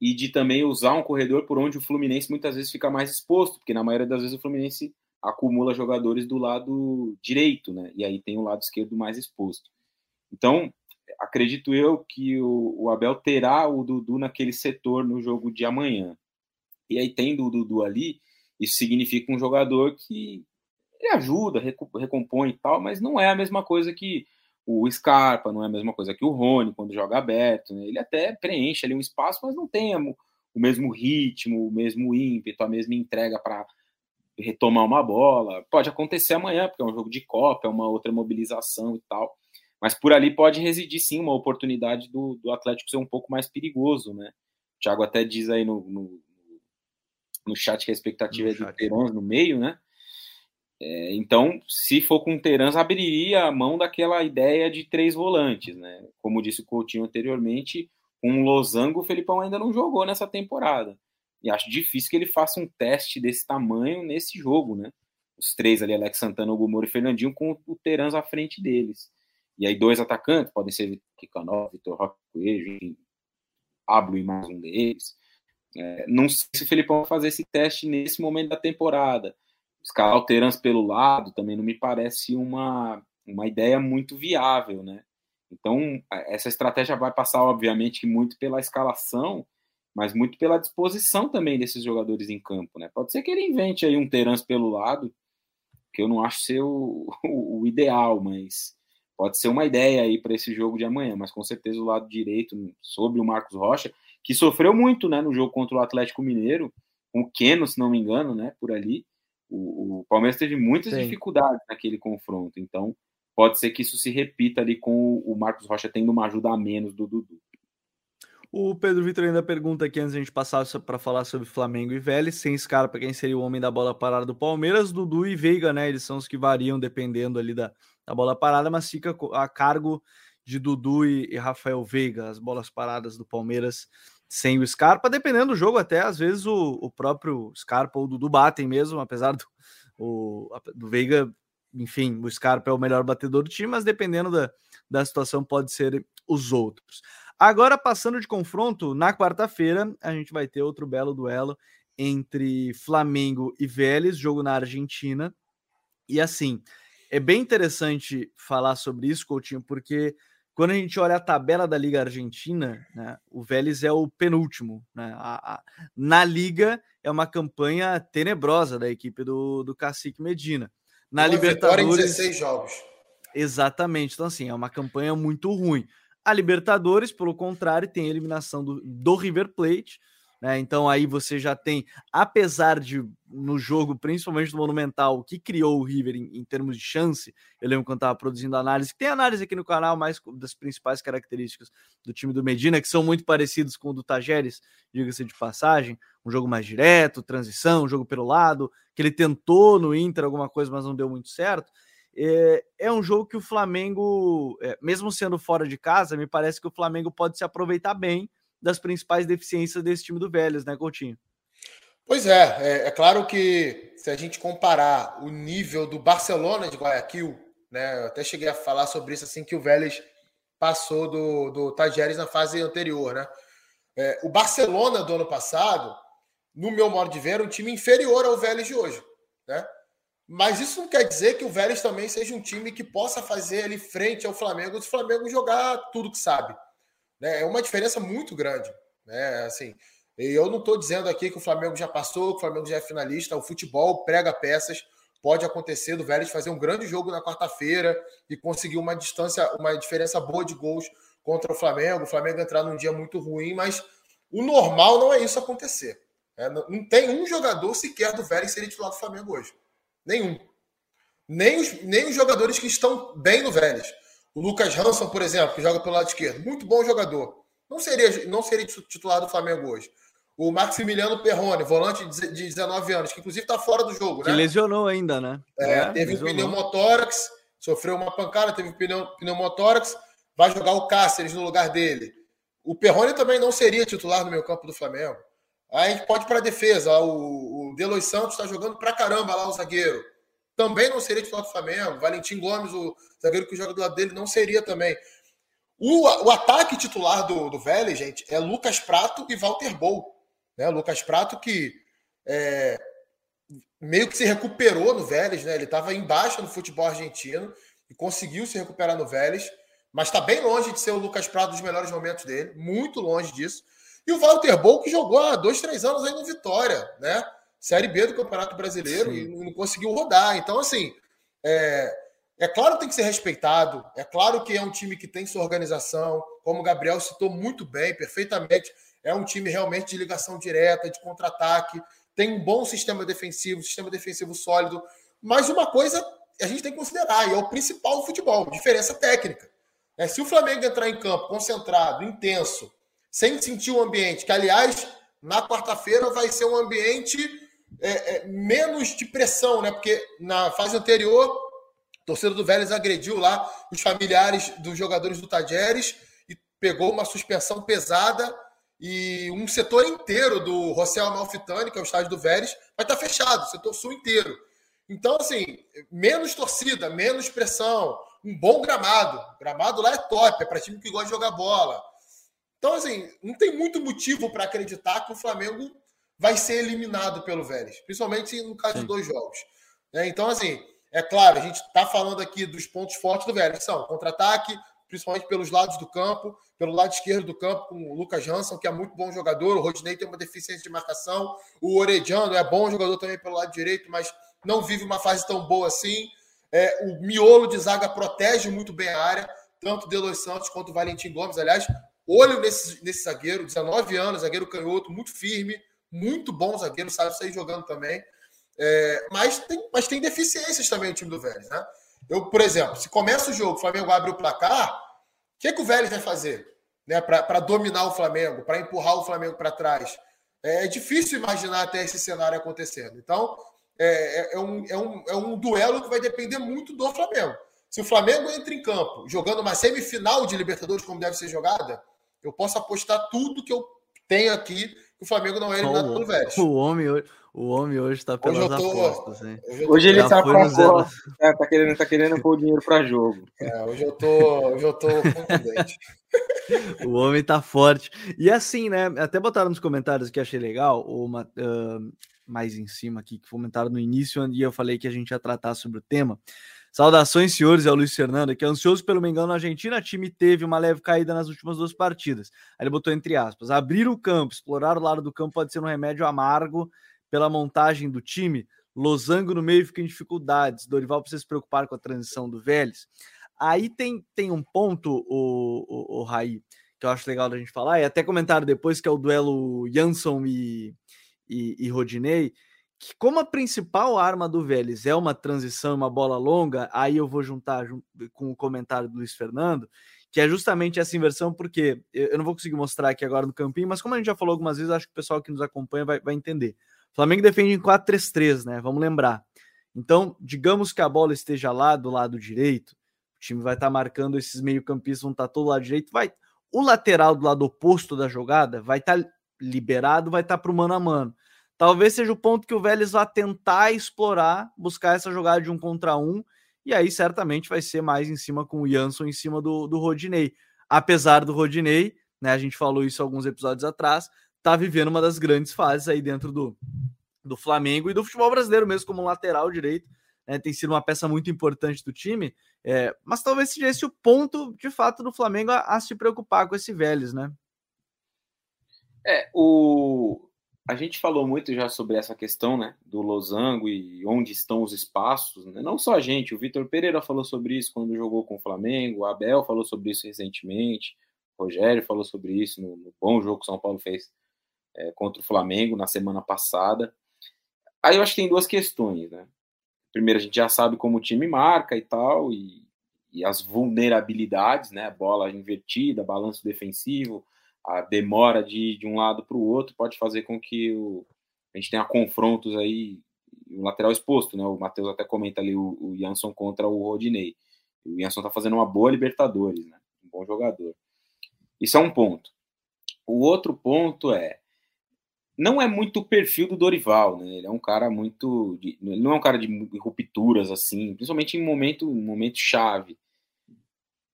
e de também usar um corredor por onde o Fluminense muitas vezes fica mais exposto, porque na maioria das vezes o Fluminense acumula jogadores do lado direito, né, e aí tem o lado esquerdo mais exposto. Então, acredito eu que o, o, Abel terá o Dudu naquele setor no jogo de amanhã. E aí, tendo o Dudu ali, isso significa um jogador que ele ajuda, recompõe e tal, mas não é a mesma coisa que o Scarpa, não é a mesma coisa que o Rony quando joga aberto. Né? Ele até preenche ali um espaço, mas não tem o mesmo ritmo, o mesmo ímpeto, a mesma entrega para retomar uma bola. Pode acontecer amanhã, porque é um jogo de Copa, é uma outra mobilização e tal. Mas por ali pode residir sim uma oportunidade do, do Atlético ser um pouco mais perigoso, né? O Thiago até diz aí no, no, no chat que a expectativa no é do Terãs no meio, né? É, então, se for com o Terãs, abriria a mão daquela ideia de três volantes, né? Como disse o Coutinho anteriormente, com o Losango, o Felipão ainda não jogou nessa temporada. E acho difícil que ele faça um teste desse tamanho nesse jogo, né? Os três ali, Alex Santana, Hugo Moura e Fernandinho, com o Terãs à frente deles. E aí dois atacantes, podem ser Kikanov, Vitor Roque Coelho, Pablo e mais um deles. É, não sei se o Felipão vai fazer esse teste nesse momento da temporada. Escalar o Terans pelo lado também não me parece uma, uma ideia muito viável, né? Então, essa estratégia vai passar, obviamente, muito pela escalação, mas muito pela disposição também desses jogadores em campo, né? Pode ser que ele invente aí um Terans pelo lado, que eu não acho ser o, [laughs] o, o ideal, mas pode ser uma ideia aí para esse jogo de amanhã, mas com certeza o lado direito sobre o Marcos Rocha, que sofreu muito, né, no jogo contra o Atlético Mineiro, com o Keno, se não me engano, né, por ali. O, o Palmeiras teve muitas Sim. dificuldades naquele confronto, então pode ser que isso se repita ali com o Marcos Rocha tendo uma ajuda a menos do Dudu. O Pedro Vitor ainda pergunta aqui antes de a gente passar para falar sobre Flamengo e Vélez, sem escala para quem seria o homem da bola parada do Palmeiras, Dudu e Veiga, né? Eles são os que variam dependendo ali da, da bola parada, mas fica a cargo de Dudu e, e Rafael Veiga, as bolas paradas do Palmeiras sem o Scarpa, dependendo do jogo, até às vezes o, o próprio Scarpa ou o Dudu batem mesmo, apesar do, o, do Veiga, enfim, o Scarpa é o melhor batedor do time, mas dependendo da, da situação, pode ser os outros. Agora, passando de confronto, na quarta-feira, a gente vai ter outro belo duelo entre Flamengo e Vélez, jogo na Argentina. E assim, é bem interessante falar sobre isso, Coutinho, porque quando a gente olha a tabela da Liga Argentina, né, o Vélez é o penúltimo. Né, a, a, na Liga é uma campanha tenebrosa da equipe do, do Cacique Medina. Na uma Libertadores. Em 16 jogos. Exatamente. Então, assim, é uma campanha muito ruim. A Libertadores, pelo contrário, tem a eliminação do, do River Plate, Né? Então aí você já tem, apesar de no jogo, principalmente no Monumental, que criou o River em, em termos de chance, eu lembro quando estava produzindo análise, tem análise aqui no canal mais das principais características do time do Medina, que são muito parecidos com o do Tajeres, diga-se de passagem, um jogo mais direto, transição, um jogo pelo lado, que ele tentou no Inter alguma coisa, mas não deu muito certo. É, é um jogo que o Flamengo, é, mesmo sendo fora de casa, me parece que o Flamengo pode se aproveitar bem das principais deficiências desse time do Vélez, né, Coutinho? Pois é, é, é, claro que se a gente comparar o nível do Barcelona de Guayaquil, né, eu até cheguei a falar sobre isso assim que o Vélez passou do, do Tajeres na fase anterior, né? É, o Barcelona do ano passado, no meu modo de ver, é um time inferior ao Vélez de hoje, né? Mas isso não quer dizer que o Vélez também seja um time que possa fazer ali frente ao Flamengo, o Flamengo jogar tudo que sabe. Né? É uma diferença muito grande. Né? Assim, eu não estou dizendo aqui que o Flamengo já passou, que o Flamengo já é finalista. O futebol prega peças. Pode acontecer do Vélez fazer um grande jogo na quarta-feira e conseguir uma distância, uma diferença boa de gols contra o Flamengo. O Flamengo entrar num dia muito ruim, mas o normal não é isso acontecer. Né? Não tem um jogador sequer do Vélez ser titular do Flamengo hoje. Nenhum. Nem os, nem os jogadores que estão bem no Vélez. O Lucas Hanson, por exemplo, que joga pelo lado esquerdo, muito bom jogador. Não seria, não seria titular do Flamengo hoje. O Maximiliano Perrone, volante de 19 anos, que inclusive está fora do jogo, né? Que lesionou ainda, né? É, é teve lesionou. um pneumotórax, sofreu uma pancada, teve um pneumotórax, vai jogar o Cáceres no lugar dele. O Perrone também não seria titular no meio campo do Flamengo. Aí a gente pode ir para a defesa. O, o Delois Santos está jogando para caramba lá o zagueiro também não seria titular do Flamengo. Valentim Gomes, o zagueiro que joga do lado dele, não seria também. O, o ataque titular do, do Vélez, gente, é Lucas Prato e Walter Bol. Né? Lucas Prato que é, meio que se recuperou no Vélez, né? Ele estava embaixo no futebol argentino e conseguiu se recuperar no Vélez, mas está bem longe de ser o Lucas Prato dos melhores momentos dele, muito longe disso. E o Walter Bol, que jogou há dois, três anos aí no Vitória, né? Série B do Campeonato Brasileiro Sim. e não conseguiu rodar. Então, assim, é, é claro que tem que ser respeitado, é claro que é um time que tem sua organização, como o Gabriel citou muito bem, perfeitamente. É um time realmente de ligação direta, de contra-ataque, tem um bom sistema defensivo, sistema defensivo sólido. Mas uma coisa a gente tem que considerar, e é o principal do futebol, diferença técnica. É, se o Flamengo entrar em campo concentrado, intenso, sem sentir o ambiente, que aliás, na quarta-feira vai ser um ambiente é, é, menos de pressão, né? Porque na fase anterior, a torcida do Vélez agrediu lá os familiares dos jogadores do Tajeres e pegou uma suspensão pesada e um setor inteiro do Rossel Malfitani, que é o estádio do Vélez, vai estar fechado, o setor sul inteiro. Então, assim, menos torcida, menos pressão, um bom gramado. Gramado lá é top, é para time que gosta de jogar bola. Então, assim, não tem muito motivo para acreditar que o Flamengo vai ser eliminado pelo Vélez, principalmente no caso Sim. de dois jogos. É, então, assim, é claro, a gente está falando aqui dos pontos fortes do Vélez, que são contra-ataque, principalmente pelos lados do campo, pelo lado esquerdo do campo, com o Lucas Jansson, que é muito bom jogador, o Rodney tem uma deficiência de marcação, o Orediano é bom jogador também pelo lado direito, mas não vive uma fase tão boa assim. É, o miolo de zaga protege muito bem a área, tanto o Delois Santos quanto o Valentim Gomes. Aliás, olho nesse, nesse zagueiro, 19 anos, zagueiro canhoto, muito firme, muito bom zagueiro, sabe sair jogando também. É, mas, tem, mas tem deficiências também o time do Vélez, né? Eu, por exemplo, se começa o jogo, o Flamengo abre o placar, o que, que o Vélez vai fazer? Né, para dominar o Flamengo, para empurrar o Flamengo para trás. É, é, difícil imaginar até esse cenário acontecendo. Então, é, é, é, um, é, um, é um duelo que vai depender muito do Flamengo. Se o Flamengo entra em campo jogando uma semifinal de Libertadores como deve ser jogada, eu posso apostar tudo que eu tenho aqui o Flamengo não é eliminado pelo Vélez. O homem, o homem hoje está pelas hoje tô, apostas, hein? Hoje, hoje ele está é, tá querendo, tá querendo pôr o dinheiro para jogo. É, hoje eu tô, hoje eu tô contundente. [laughs] o homem tá forte. E assim, né? Até botaram nos comentários que achei legal, uma, uh, mais em cima aqui, que comentaram no início, e eu falei que a gente ia tratar sobre o tema. Saudações, senhores, é o Luiz Fernando, que é ansioso pelo Mengão na Argentina. Time teve uma leve caída nas últimas duas partidas. Aí ele botou entre aspas: abrir o campo, explorar o lado do campo pode ser um remédio amargo pela montagem do time. Losango no meio fica em dificuldades. Dorival precisa se preocupar com a transição do Vélez. Aí tem, tem um ponto, o, o, o Raí, que eu acho legal da gente falar, e até comentário depois, que é o duelo Jansson e, e, e Rodinei, que como a principal arma do Vélez é uma transição, uma bola longa, aí eu vou juntar com o comentário do Luiz Fernando, que é justamente essa inversão, porque eu não vou conseguir mostrar aqui agora no campinho, mas como a gente já falou algumas vezes, acho que o pessoal que nos acompanha vai, vai entender. O Flamengo defende em 4-3-3, né? Vamos lembrar. Então, digamos que a bola esteja lá do lado direito, o time vai estar tá marcando esses meio-campistas, vão estar tá todo lado direito, vai. O lateral do lado oposto da jogada vai estar tá liberado, vai estar tá para o mano a mano. Talvez seja o ponto que o Vélez vá tentar explorar, buscar essa jogada de um contra um, e aí certamente vai ser mais em cima com o Jansson, em cima do, do Rodinei. Apesar do Rodinei, né, a gente falou isso alguns episódios atrás, tá vivendo uma das grandes fases aí dentro do, do Flamengo e do futebol brasileiro mesmo, como lateral direito. Né, tem sido uma peça muito importante do time, é, mas talvez seja esse o ponto, de fato, do Flamengo a, a se preocupar com esse Vélez, né? É, o, a gente falou muito já sobre essa questão, né, do losango e onde estão os espaços, né? não só a gente, o Vitor Pereira falou sobre isso quando jogou com o Flamengo, o Abel falou sobre isso recentemente, o Rogério falou sobre isso no, no bom jogo que o São Paulo fez é, contra o Flamengo na semana passada. Aí eu acho que tem duas questões, né? Primeiro, a gente já sabe como o time marca e tal, e, e as vulnerabilidades, né? Bola invertida, balanço defensivo, a demora de, de um lado para o outro pode fazer com que o, a gente tenha confrontos aí, o lateral exposto, né? O Matheus até comenta ali o, o Jansson contra o Rodinei. O Jansson tá fazendo uma boa Libertadores, né? Um bom jogador. Isso é um ponto. O outro ponto é não é muito o perfil do Dorival, né? Ele é um cara muito, de, não é um cara de rupturas assim, principalmente em momento, momento chave.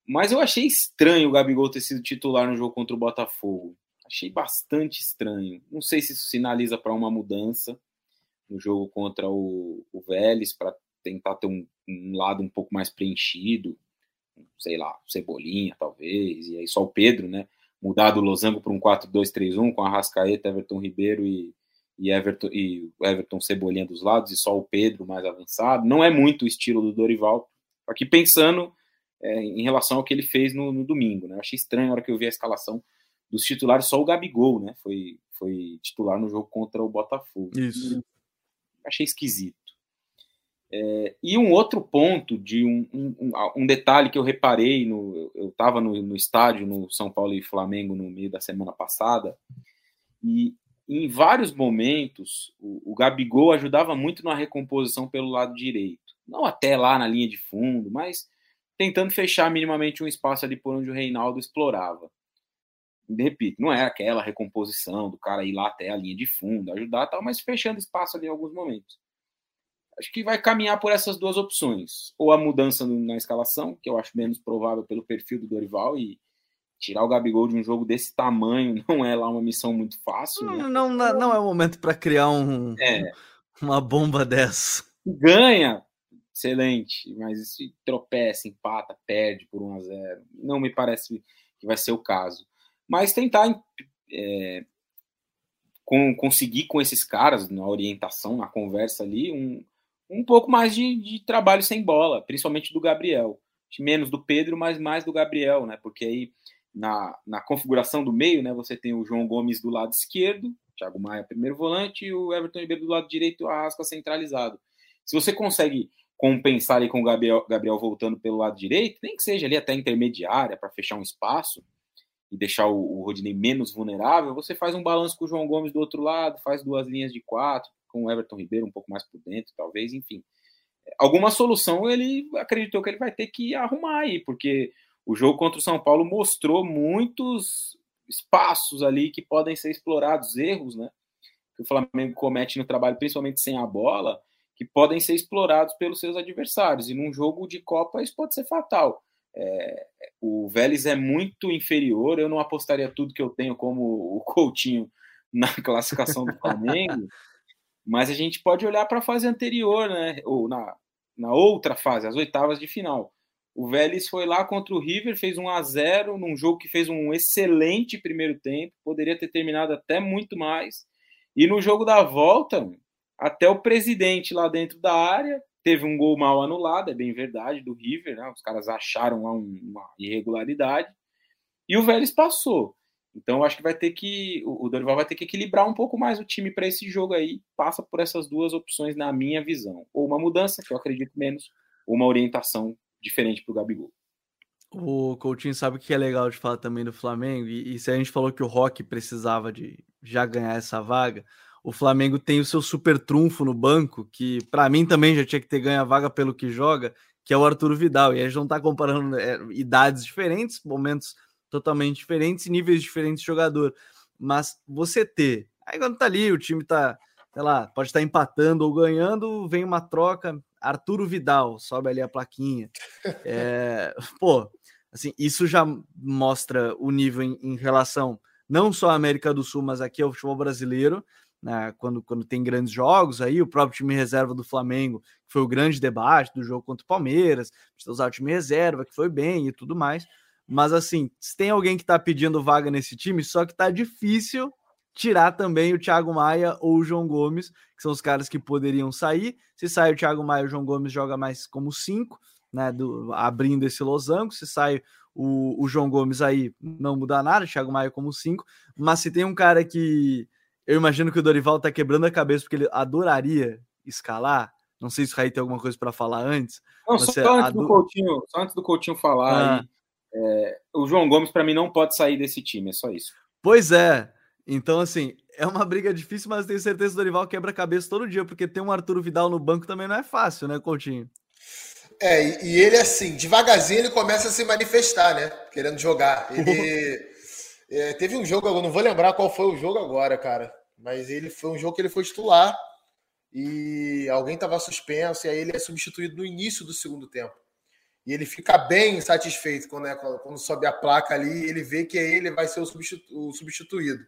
Mas eu achei estranho o Gabigol ter sido titular no jogo contra o Botafogo. Achei bastante estranho. Não sei se isso sinaliza para uma mudança no jogo contra o, o Vélez, para tentar ter um, um, lado um pouco mais preenchido. Sei lá, Cebolinha, talvez. E aí só o Pedro, né? Mudar do losango para um 4-2-3-1 com a Rascaeta, Everton Ribeiro e, e, Everton, e Everton Cebolinha dos lados, e só o Pedro mais avançado. Não é muito o estilo do Dorival. Aqui pensando é, em relação ao que ele fez no, no domingo. Né? Eu achei estranho na hora que eu vi a escalação dos titulares, só o Gabigol né? foi, foi titular no jogo contra o Botafogo. Isso. Achei esquisito. É, e um outro ponto de um, um, um, detalhe que eu reparei, no, eu estava no, no, estádio no São Paulo e Flamengo no meio da semana passada, e em vários momentos o, o Gabigol ajudava muito na recomposição pelo lado direito. Não até lá na linha de fundo, mas tentando fechar minimamente um espaço ali por onde o Reinaldo explorava. Repito, não é aquela recomposição do cara ir lá até a linha de fundo, ajudar tal, mas fechando espaço ali em alguns momentos. Acho que vai caminhar por essas duas opções. Ou a mudança na escalação, que eu acho menos provável pelo perfil do Dorival, e tirar o Gabigol de um jogo desse tamanho [laughs] não é lá uma missão muito fácil. Né? Não, não, não é o momento para criar um, é. uma bomba dessa. Ganha, excelente, mas se tropeça, empata, perde por 1 a 0 não me parece que vai ser o caso. Mas tentar é, com, conseguir com esses caras, na orientação, na conversa ali, um, um pouco mais de, de trabalho sem bola, principalmente do Gabriel. Menos do Pedro, mas mais do Gabriel, né? Porque aí na, na configuração do meio, né, você tem o João Gomes do lado esquerdo, Thiago Maia primeiro volante e o Everton Ribeiro do lado direito, a Arrasca centralizado. Se você consegue compensar ali com o Gabriel, Gabriel voltando pelo lado direito, nem que seja ali até intermediária para fechar um espaço e deixar o, o Rodinei menos vulnerável, você faz um balanço com o João Gomes do outro lado, faz duas linhas de quatro, com o Everton Ribeiro um pouco mais por dentro, talvez, enfim. Alguma solução ele acreditou que ele vai ter que arrumar aí, porque o jogo contra o São Paulo mostrou muitos espaços ali que podem ser explorados, erros, né? Que o Flamengo comete no trabalho, principalmente sem a bola, que podem ser explorados pelos seus adversários. E num jogo de Copa isso pode ser fatal. É, o Vélez é muito inferior. Eu não apostaria tudo que eu tenho como o Coutinho na [laughs] classificação do Flamengo, mas a gente pode olhar para a fase anterior, né? Ou na, na outra fase, as oitavas de final. O Vélez foi lá contra o River, fez 1 a 0 num jogo que fez um excelente primeiro tempo, poderia ter terminado até muito mais. E no jogo da volta, até o presidente lá dentro da área teve um gol mal anulado, é bem verdade, do River, né? Os caras acharam lá uma irregularidade. e o Vélez passou. Então acho que vai ter que o Dorival vai ter que equilibrar um pouco mais o time para esse jogo aí. Passa por essas duas opções na minha visão, ou uma mudança que eu acredito menos, ou uma orientação diferente para o Gabigol. O Coutinho sabe o que é legal de falar também do Flamengo, e, e se a gente falou que o Rock precisava de já ganhar essa vaga, o Flamengo tem o seu super trunfo no banco, que para mim também já tinha que ter ganho a vaga pelo que joga, que é o Arturo Vidal. E a gente não está comparando é, idades diferentes, momentos totalmente diferentes, níveis diferentes de jogador. Mas você ter, aí quando tá ali, o time tá, sei lá, pode estar tá empatando ou ganhando, vem uma troca, Arturo Vidal, sobe ali a plaquinha. É, [laughs] pô, assim, isso já mostra o nível em, em, relação não só à América do Sul, mas aqui ao futebol brasileiro, né, quando, quando tem grandes jogos aí, o próprio time reserva do Flamengo, que foi o grande debate do jogo contra o Palmeiras, de usar o time reserva, que foi bem e tudo mais. Mas assim, se tem alguém que está pedindo vaga nesse time, só que tá difícil tirar também o Thiago Maia ou o João Gomes, que são os caras que poderiam sair. Se sai o Thiago Maia, o João Gomes joga mais como cinco, né? Do, abrindo esse losango. Se sai o, o João Gomes aí, não muda nada, o Thiago Maia como cinco. Mas se tem um cara que eu imagino que o Dorival tá quebrando a cabeça porque ele adoraria escalar. Não sei se o Raí tem alguma coisa para falar antes. Não, só, antes do Coutinho, só antes do Coutinho falar ah. aí, é, o João Gomes, para mim, não pode sair desse time, é só isso. Pois é. Então, assim, é uma briga difícil, mas tenho certeza que o Dorival quebra a cabeça todo dia, porque ter um Arturo Vidal no banco também não é fácil, né, Coutinho? É, e ele, assim, devagarzinho ele começa a se manifestar, né? Querendo jogar. Ele. [laughs] é, teve um jogo, eu não vou lembrar qual foi o jogo agora, cara. Mas ele foi um jogo que ele foi titular e alguém estava suspenso, e aí ele é substituído no início do segundo tempo. E ele fica bem satisfeito quando, é, quando sobe a placa ali, ele vê que ele vai ser o, substitu, o substituído.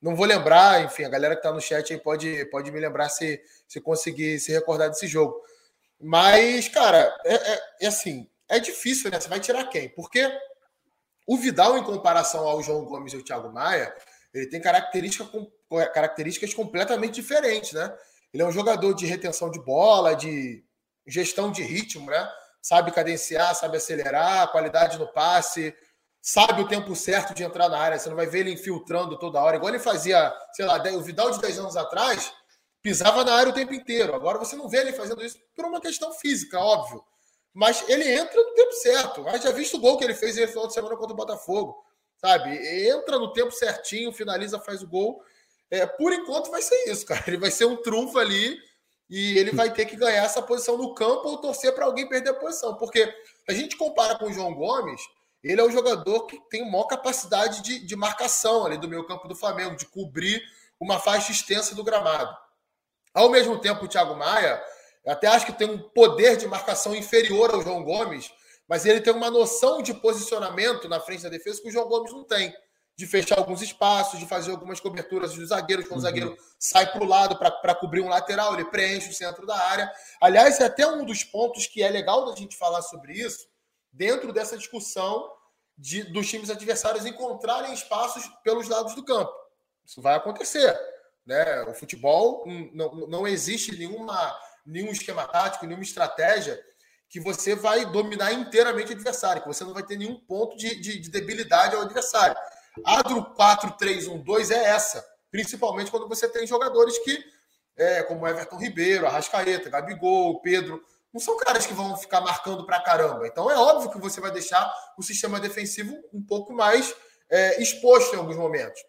Não vou lembrar, enfim, a galera que está no chat aí pode, pode me lembrar se, se conseguir se recordar desse jogo. Mas, cara, é, é, é assim, é difícil, né? Você vai tirar quem? Porque o Vidal, em comparação ao João Gomes e ao Thiago Maia, ele tem característica, características completamente diferentes, né? Ele é um jogador de retenção de bola, de gestão de ritmo, né? sabe cadenciar, sabe acelerar, qualidade no passe, sabe o tempo certo de entrar na área. Você não vai ver ele infiltrando toda hora, igual ele fazia, sei lá, o Vidal de 10 anos atrás pisava na área o tempo inteiro. Agora você não vê ele fazendo isso por uma questão física, óbvio. Mas ele entra no tempo certo. Gente já visto o gol que ele fez no final de semana contra o Botafogo. Sabe? Entra no tempo certinho, finaliza, faz o gol. É, por enquanto vai ser isso, [laughs] cara. Ele vai ser um trunfo ali e ele vai ter que ganhar essa posição no campo ou torcer para alguém perder a posição. Porque a gente compara com o João Gomes, ele é o jogador que tem maior capacidade de, de marcação ali do meio campo do Flamengo, de cobrir uma faixa extensa do gramado. Ao mesmo tempo, o Thiago Maia, até acho que tem um poder de marcação inferior ao João Gomes, mas ele tem uma noção de posicionamento na frente da defesa que o João Gomes não tem de fechar alguns espaços, de fazer algumas coberturas dos zagueiros, quando uhum. o zagueiro sai para o lado para cobrir um lateral, ele preenche o centro da área. Aliás, é até um dos pontos que é legal da gente falar sobre isso, dentro dessa discussão de, dos times adversários encontrarem espaços pelos lados do campo. Isso vai acontecer. Né? O futebol não, não existe nenhuma, nenhum esquema tático, nenhuma estratégia que você vai dominar inteiramente o adversário, que você não vai ter nenhum ponto de, de, de debilidade ao adversário. A do 4-3-1-2 é essa, principalmente quando você tem jogadores que, é, como Everton Ribeiro, Arrascaeta, Gabigol, Pedro, não são caras que vão ficar marcando pra caramba. Então é óbvio que você vai deixar o sistema defensivo um pouco mais é, exposto em alguns momentos.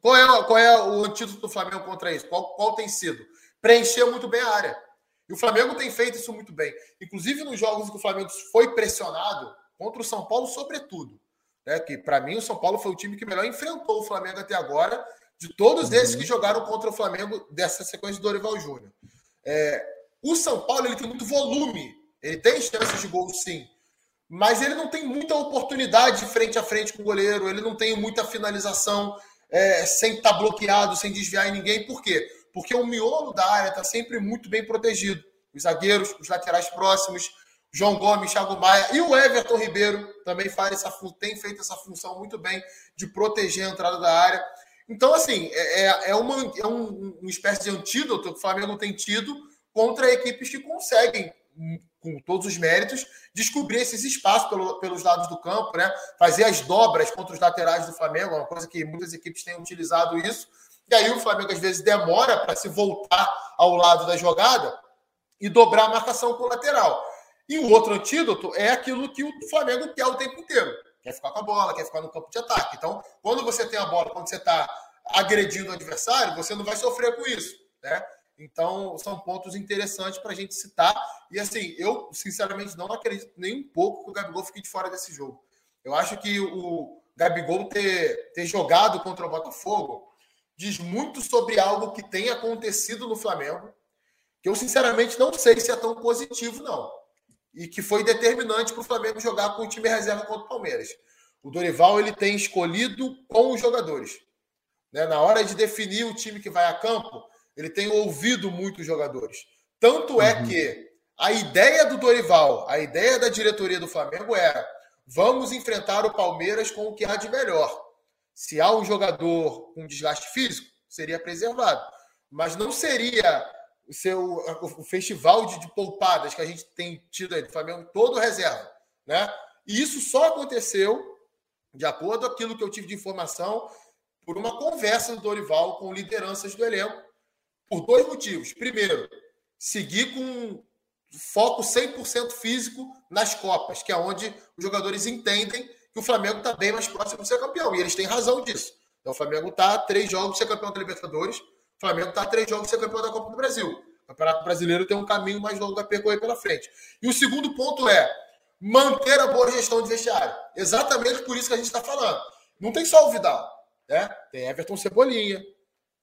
Qual é, qual é o antídoto do Flamengo contra isso? Qual, qual tem sido? Preencher muito bem a área. E o Flamengo tem feito isso muito bem. Inclusive nos jogos que o Flamengo foi pressionado, contra o São Paulo, sobretudo. Né? Que para mim o São Paulo foi o time que melhor enfrentou o Flamengo até agora, de todos esses uhum. que jogaram contra o Flamengo dessa sequência do Dorival Júnior. É, o São Paulo ele tem muito volume, ele tem chances de gol sim, mas ele não tem muita oportunidade frente a frente com o goleiro, ele não tem muita finalização é, sem estar tá bloqueado, sem desviar em ninguém. Por quê? Porque o miolo da área está sempre muito bem protegido. Os zagueiros, os laterais próximos, João Gomes, Thiago Maia e o Everton Ribeiro também faz essa, tem feito essa função muito bem de proteger a entrada da área. Então, assim, é, é, é uma, é um, uma espécie de antídoto que o Flamengo tem tido contra equipes que conseguem, com todos os méritos, descobrir esses espaços pelo, pelos lados do campo, né? Fazer as dobras contra os laterais do Flamengo, uma coisa que muitas equipes têm utilizado isso. E aí o Flamengo às vezes demora para se voltar ao lado da jogada e dobrar a marcação com o lateral. E o outro antídoto é aquilo que o Flamengo quer o tempo inteiro. Quer ficar com a bola, quer ficar no campo de ataque. Então, quando você tem a bola, quando você está agredindo o adversário, você não vai sofrer com isso. Né? Então, são pontos interessantes para a gente citar. E assim, eu sinceramente não acredito nem um pouco que o Gabigol fique de fora desse jogo. Eu acho que o Gabigol ter, ter jogado contra o Botafogo diz muito sobre algo que tem acontecido no Flamengo, que eu sinceramente não sei se é tão positivo, não. E que foi determinante para o Flamengo jogar com o time reserva contra o Palmeiras. O Dorival ele tem escolhido com os jogadores. Né? Na hora de definir o time que vai a campo, ele tem ouvido muitos jogadores. Tanto é uhum. que a ideia do Dorival, a ideia da diretoria do Flamengo era: vamos enfrentar o Palmeiras com o que há de melhor. Se há um jogador com desgaste físico, seria preservado. Mas não seria o seu o festival de, de poupadas que a gente tem tido aí do Flamengo todo reserva, né? E isso só aconteceu de acordo com aquilo que eu tive de informação por uma conversa do Dorival com lideranças do elenco por dois motivos. Primeiro, seguir com foco 100% físico nas Copas, que é onde os jogadores entendem que o Flamengo está bem mais próximo de ser campeão. E eles têm razão disso. Então, o Flamengo está três jogos de ser campeão da Libertadores, o Flamengo está três jogos de ser campeão da Copa do Brasil. O Campeonato Brasileiro tem um caminho mais longo a percorrer pela frente. E o segundo ponto é manter a boa gestão de vestiário. Exatamente por isso que a gente está falando. Não tem só o Vidal, né? Tem Everton Cebolinha,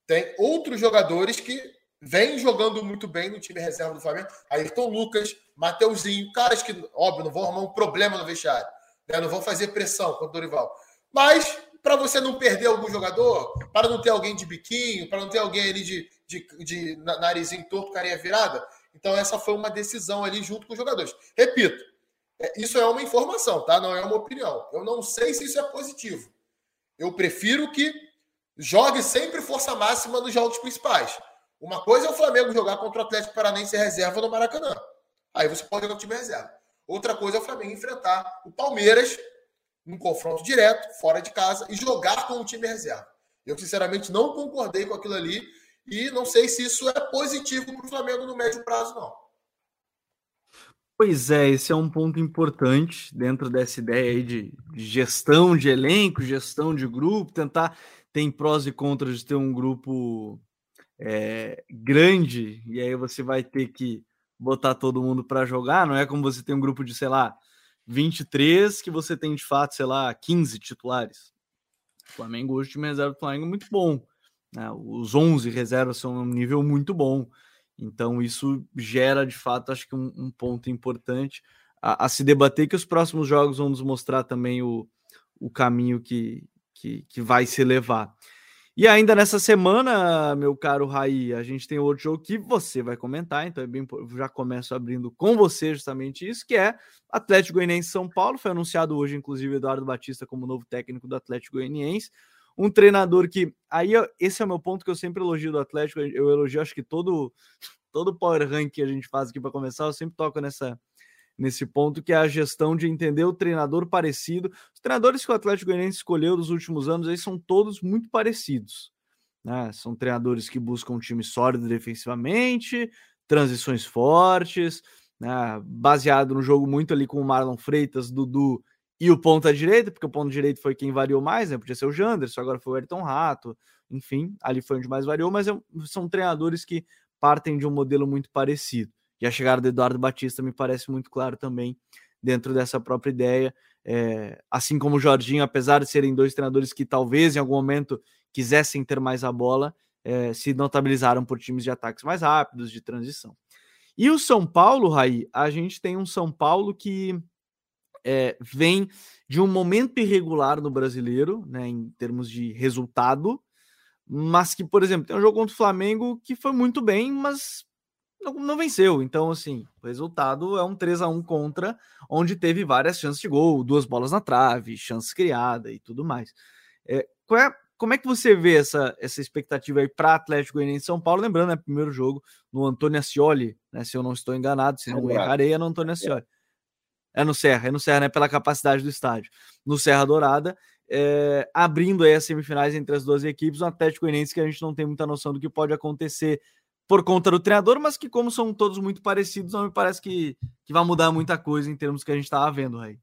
tem outros jogadores que vêm jogando muito bem no time reserva do Flamengo. Ayrton Lucas, Mateuzinho, caras que, óbvio, não vão arrumar um problema no vestiário. Né? Não vão fazer pressão contra o Dorival. Mas, para você não perder algum jogador, para não ter alguém de biquinho, para não ter alguém ali de, de, de narizinho torto, carinha virada, então essa foi uma decisão ali junto com os jogadores. Repito, é, isso é uma informação, tá? Não é uma opinião. Eu não sei se isso é positivo. Eu prefiro que jogue sempre força máxima nos jogos principais. Uma coisa é o Flamengo jogar contra o Atlético Paranense reserva no Maracanã. Aí você pode jogar o time reserva. Outra coisa é o Flamengo enfrentar o Palmeiras num confronto direto, fora de casa, e jogar com o time reserva. Eu, sinceramente, não concordei com aquilo ali e não sei se isso é positivo para o Flamengo no médio prazo, não. Pois é, esse é um ponto importante dentro dessa ideia aí de gestão de elenco, gestão de grupo, tentar tem prós e contras de ter um grupo é, grande, e aí você vai ter que botar todo mundo para jogar. Não é como você tem um grupo de, sei lá, 23, que você tem de fato, sei lá, 15 titulares. O Flamengo hoje, time reserva do Flamengo é muito bom. Né? Os 11 reservas são um nível muito bom. Então, isso gera, de fato, acho que um, um ponto importante a, a, se debater, que os próximos jogos vão nos mostrar também o, o caminho que, que, que vai se levar. E ainda nessa semana, meu caro Raí, a gente tem outro jogo que você vai comentar, então é bem, já começo abrindo com você justamente isso, que é Atlético Goianiense São Paulo. Foi anunciado hoje, inclusive, Eduardo Batista como novo técnico do Atlético Goianiense. Um treinador que. Aí, esse é o meu ponto que eu sempre elogio do Atlético. Eu elogio, acho que todo, todo Power Rank que a gente faz aqui para começar, eu sempre toco nessa, nesse ponto, que é a gestão de entender o treinador parecido. Os treinadores que o Atlético Goianiense escolheu nos últimos anos aí são todos muito parecidos. Né? São treinadores que buscam um time sólido defensivamente, transições fortes, né? baseado no jogo muito ali com o Marlon Freitas, Dudu e o ponta direita, porque o ponta direito foi quem variou mais, né? Podia ser o Janderson, agora foi o Ayrton Rato, enfim, ali foi onde mais variou, mas é são treinadores que partem de um modelo muito parecido. E a chegada do Eduardo Batista me parece muito claro também dentro dessa própria ideia. É, assim como o Jorginho, apesar de serem dois treinadores que talvez em algum momento quisessem ter mais a bola, é, se notabilizaram por times de ataques mais rápidos, de transição. E o São Paulo, Raí, a gente tem um São Paulo que é, vem de um momento irregular no brasileiro, né, em termos de resultado, mas que, por exemplo, tem um jogo contra o Flamengo que foi muito bem, mas não, não, venceu. Então, assim, o resultado é um 3 a 1 contra, onde teve várias chances de gol, duas bolas na trave, chances criadas e tudo mais. É, é como é que você vê essa, essa expectativa aí para Atlético Goianiense São Paulo? Lembrando, é né, primeiro jogo no Antônio Ascioli, né? Se eu não estou enganado, se não é errarei, é no Antônio Ascioli. É no Serra, é no Serra, né? Pela capacidade do estádio. No Serra Dourada, é, abrindo aí as semifinais entre as duas equipes, um Atlético Goianiense que a gente não tem muita noção do que pode acontecer por conta do treinador, mas que como são todos muito parecidos, não me parece que, que vai mudar muita coisa em termos que a gente estava vendo aí.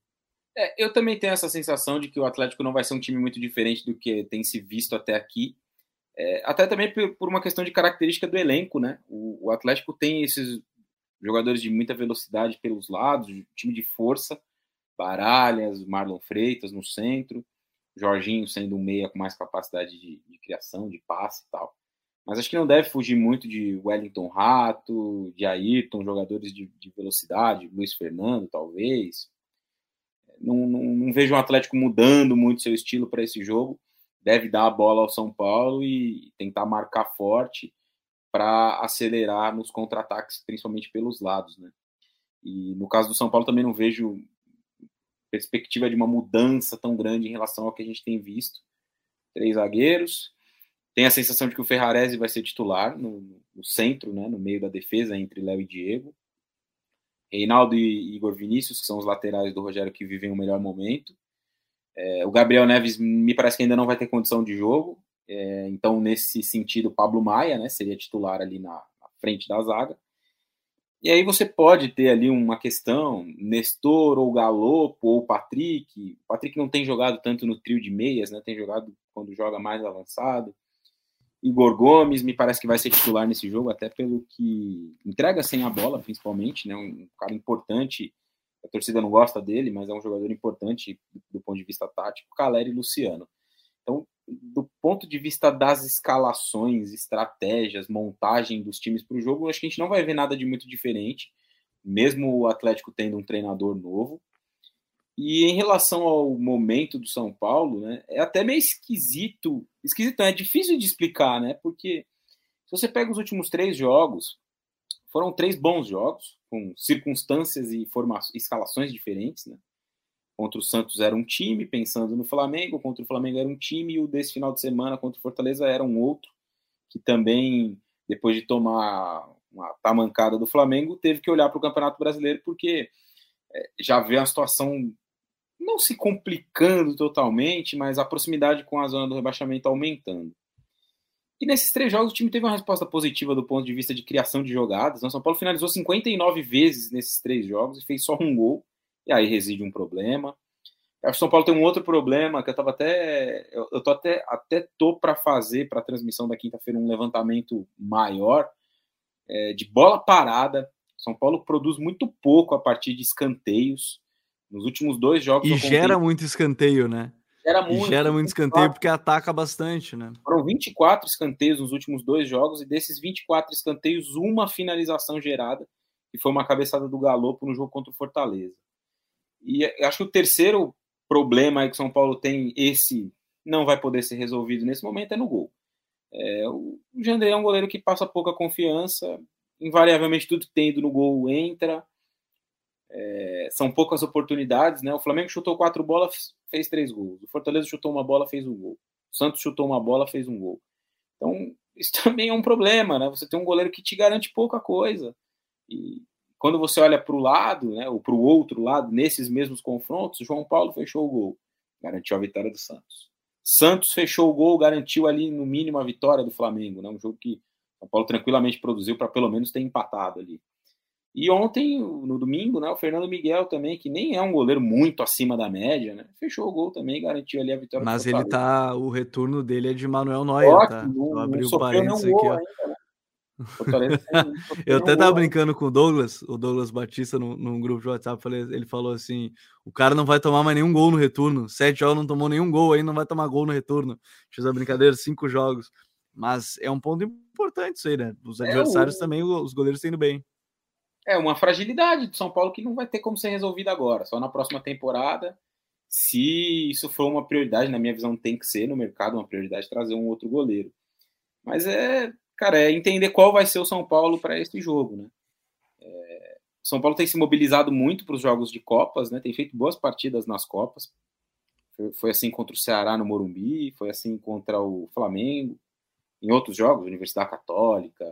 É, eu também tenho essa sensação de que o Atlético não vai ser um time muito diferente do que tem se visto até aqui. É, até também por, uma questão de característica do elenco, né? O, o, Atlético tem esses jogadores de muita velocidade pelos lados, time de força, Baralhas, Marlon Freitas no centro, Jorginho sendo um meia com mais capacidade de, de criação, de passe e tal. Mas acho que não deve fugir muito de Wellington Rato, de Ayrton, jogadores de, de velocidade, Luiz Fernando, talvez. Não, não, não, vejo um Atlético mudando muito seu estilo para esse jogo. Deve dar a bola ao São Paulo e tentar marcar forte para acelerar nos contra-ataques, principalmente pelos lados, né? E no caso do São Paulo também não vejo perspectiva de uma mudança tão grande em relação ao que a gente tem visto. Três zagueiros, tem a sensação de que o Ferrarese vai ser titular no, no centro, né, no meio da defesa, entre Léo e Diego. Reinaldo e Igor Vinícius, que são os laterais do Rogério que vivem o melhor momento. É, o Gabriel Neves me parece que ainda não vai ter condição de jogo. É, então, nesse sentido, Pablo Maia né, seria titular ali na, na, frente da zaga. E aí você pode ter ali uma questão, Nestor ou Galopo ou Patrick. O Patrick não tem jogado tanto no trio de meias, né, tem jogado quando joga mais avançado. Igor Gomes me parece que vai ser titular nesse jogo, até pelo que entrega sem a bola, principalmente, né? Um cara importante. A torcida não gosta dele, mas é um jogador importante do ponto de vista tático. Caleri e Luciano. Então, do ponto de vista das escalações, estratégias, montagem dos times para o jogo, acho que a gente não vai ver nada de muito diferente, mesmo o Atlético tendo um treinador novo. E em relação ao momento do São Paulo, né, é até meio esquisito. Esquisito, é difícil de explicar, né? Porque se você pega os últimos três jogos, foram três bons jogos, com circunstâncias e escalações diferentes, né? Contra o Santos era um time, pensando no Flamengo, contra o Flamengo era um time, e o desse final de semana contra o Fortaleza era um outro, que também, depois de tomar uma tamancada do Flamengo, teve que olhar para o Campeonato Brasileiro, porque já vê a situação não se complicando totalmente, mas a proximidade com a zona do rebaixamento aumentando. E nesses três jogos o time teve uma resposta positiva do ponto de vista de criação de jogadas. O né? São Paulo finalizou 59 vezes nesses três jogos e fez só um gol. E aí reside um problema. Acho que o São Paulo tem um outro problema que eu tava até eu, eu tô até até tô para fazer para a transmissão da quinta-feira um levantamento maior é, de bola parada. São Paulo produz muito pouco a partir de escanteios. Nos últimos dois jogos. E gera muito escanteio, né? Gera muito. E gera muito escanteio porque ataca bastante, né? Foram 24 escanteios nos últimos dois jogos, e desses 24 escanteios, uma finalização gerada, que foi uma cabeçada do Galopo no jogo contra o Fortaleza. E acho que o terceiro problema que São Paulo tem, esse não vai poder ser resolvido nesse momento, é no gol. É, o Jandré é um goleiro que passa pouca confiança, invariavelmente tudo que tem ido no gol entra. É, são poucas oportunidades, né? O Flamengo chutou quatro bolas, fez três gols. O Fortaleza chutou uma bola, fez um gol. O Santos chutou uma bola, fez um gol. Então, isso [laughs] também é um problema, né? Você tem um goleiro que te garante pouca coisa. E quando você olha para o lado, né, ou para o outro lado, nesses mesmos confrontos, João Paulo fechou o gol, garantiu a vitória do Santos. Santos fechou o gol, garantiu ali no mínimo a vitória do Flamengo, né? Um jogo que o Paulo tranquilamente produziu para pelo menos ter empatado ali. E ontem, no domingo, né, o Fernando Miguel também, que nem é um goleiro muito acima da média, né? Fechou o gol também, garantiu ali a vitória. Mas ele tá, o retorno dele é de Manuel Neuer, Ótimo, tá? Não, abri o parênteses aqui, ó. Ainda, né? [laughs] eu até tava brincando com o Douglas, o Douglas Batista, num, num, grupo de WhatsApp, falei, ele falou assim: o cara não vai tomar mais nenhum gol no retorno. Sete jogos não tomou nenhum gol, aí não vai tomar gol no retorno. Fiz a brincadeira, cinco jogos. Mas é um ponto importante isso aí, né? Os adversários é o... também, os goleiros tendo bem é uma fragilidade do São Paulo que não vai ter como ser resolvida agora, só na próxima temporada. Se isso for uma prioridade, na minha visão, tem que ser no mercado uma prioridade trazer um outro goleiro. Mas é, cara, é entender qual vai ser o São Paulo para esse jogo, né? É, São Paulo tem se mobilizado muito para os jogos de Copas, né? Tem feito boas partidas nas Copas. Foi assim contra o Ceará no Morumbi, foi assim contra o Flamengo, em outros jogos, Universidade Católica,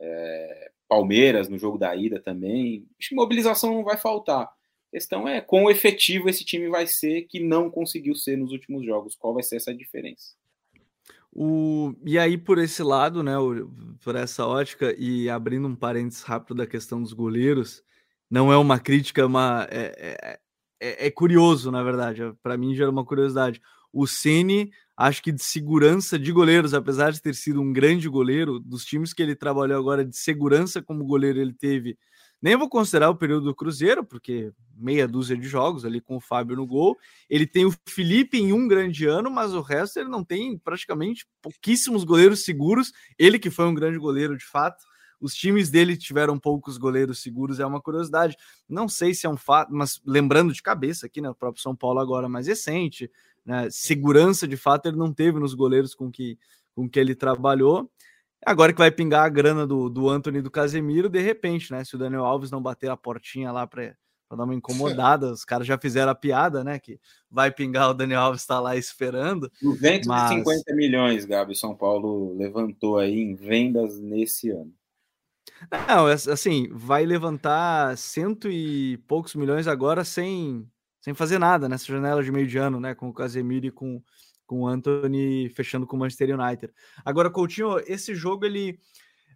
é, Palmeiras no jogo da ida também. Acho que mobilização não vai faltar. A questão é quão efetivo esse time vai ser que não conseguiu ser nos últimos jogos. Qual vai ser essa diferença? O, e aí, por esse lado, né, por essa ótica, e abrindo um parênteses rápido da questão dos goleiros, não é uma crítica, uma, é, é, é curioso, na verdade, para mim gera uma curiosidade. O Ceni, acho que de segurança de goleiros, apesar de ter sido um grande goleiro, dos times que ele trabalhou agora de segurança como goleiro, ele teve nem vou considerar o período do Cruzeiro, porque meia dúzia de jogos ali com o Fábio no gol. Ele tem o Felipe em um grande ano, mas o resto ele não tem praticamente pouquíssimos goleiros seguros. Ele que foi um grande goleiro de fato. Os times dele tiveram poucos goleiros seguros, é uma curiosidade. Não sei se é um fato, mas lembrando de cabeça aqui, né? O próprio São Paulo agora mais recente, né? Segurança de fato ele não teve nos goleiros com que, com que ele trabalhou. Agora que vai pingar a grana do, do Anthony e do Casemiro, de repente, né? Se o Daniel Alves não bater a portinha lá para dar uma incomodada, [laughs] os caras já fizeram a piada, né? Que vai pingar, o Daniel Alves está lá esperando. 250 mas... milhões, Gabi, São Paulo levantou aí em vendas nesse ano. Não, é, assim, vai levantar cento e poucos milhões agora sem, sem fazer nada nessa janela de meio de ano, né? Com o Casemiro e com, com o Anthony fechando com o Manchester United. Agora, Coutinho, esse jogo ele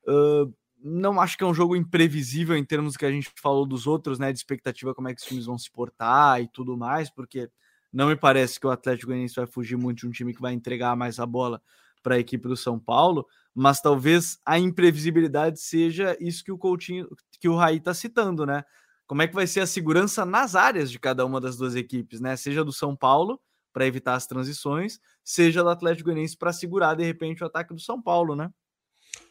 uh, não acho que é um jogo imprevisível em termos que a gente falou dos outros, né? De expectativa como é que os times vão se portar e tudo mais, porque não me parece que o Atlético Goianiense vai fugir muito de um time que vai entregar mais a bola para a equipe do São Paulo, mas talvez a imprevisibilidade seja isso que o Coutinho, que o Raí está citando, né? Como é que vai ser a segurança nas áreas de cada uma das duas equipes, né? Seja do São Paulo, para evitar as transições, seja do Atlético Goianiense para segurar de repente o ataque do São Paulo, né?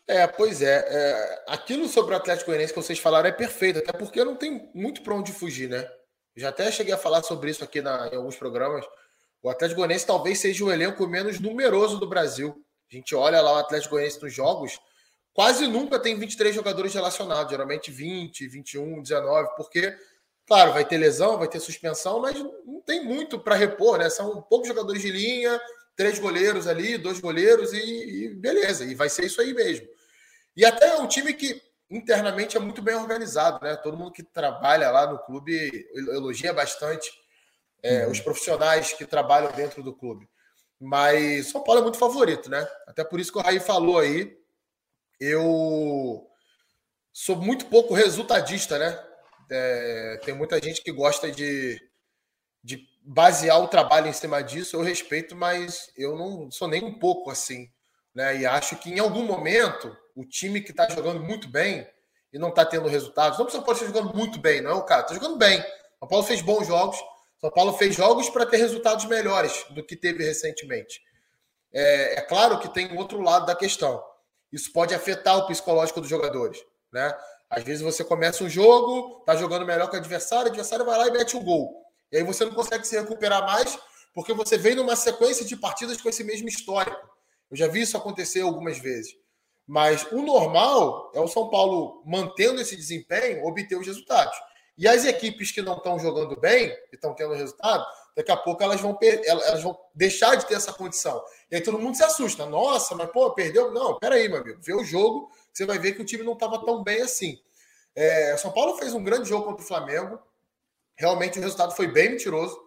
É, pois é, é, Aquilo sobre o Atlético Goianiense que vocês falaram é perfeito, até porque não tem muito para onde fugir, né? Já até cheguei a falar sobre isso aqui na, em alguns programas. O Atlético Goianiense talvez seja o elenco menos numeroso do Brasil. A gente olha lá o Atlético Goianiense nos jogos, quase nunca tem 23 jogadores relacionados, geralmente 20, 21, 19, porque Claro, vai ter lesão, vai ter suspensão, mas não tem muito para repor, né? São poucos jogadores de linha, três goleiros ali, dois goleiros e, e, beleza, e vai ser isso aí mesmo. E até é um time que internamente é muito bem organizado, né? Todo mundo que trabalha lá no clube elogia bastante é, uhum. os profissionais que trabalham dentro do clube. Mas São Paulo é muito favorito, né? Até por isso que o Raí falou aí. Eu sou muito pouco resultadista, né? É, tem muita gente que gosta de, de basear o trabalho em cima disso. Eu respeito, mas eu não sou nem um pouco assim. Né? E acho que em algum momento o time que está jogando muito bem e não está tendo resultados, não precisa estar jogando muito bem, não é o cara, está jogando bem. São Paulo fez bons jogos. São Paulo fez jogos para ter resultados melhores do que teve recentemente. É, é, claro que tem outro lado da questão. Isso pode afetar o psicológico dos jogadores. Né? Às vezes você começa um jogo, tá jogando melhor que o adversário, o adversário vai lá e mete um gol. E aí você não consegue se recuperar mais, porque você vem numa sequência de partidas com esse mesmo histórico. Eu já vi isso acontecer algumas vezes. Mas o normal é o São Paulo mantendo esse desempenho, obter os resultados. E as equipes que não estão jogando bem, e estão tendo resultado, daqui a pouco elas vão, elas vão deixar de ter essa condição. E aí todo mundo se assusta. Nossa, mas pô, perdeu? Não, peraí, meu amigo. Vê o jogo, você vai ver que o time não estava tão bem assim. É, São Paulo fez um grande jogo contra o Flamengo. Realmente o resultado foi bem mentiroso.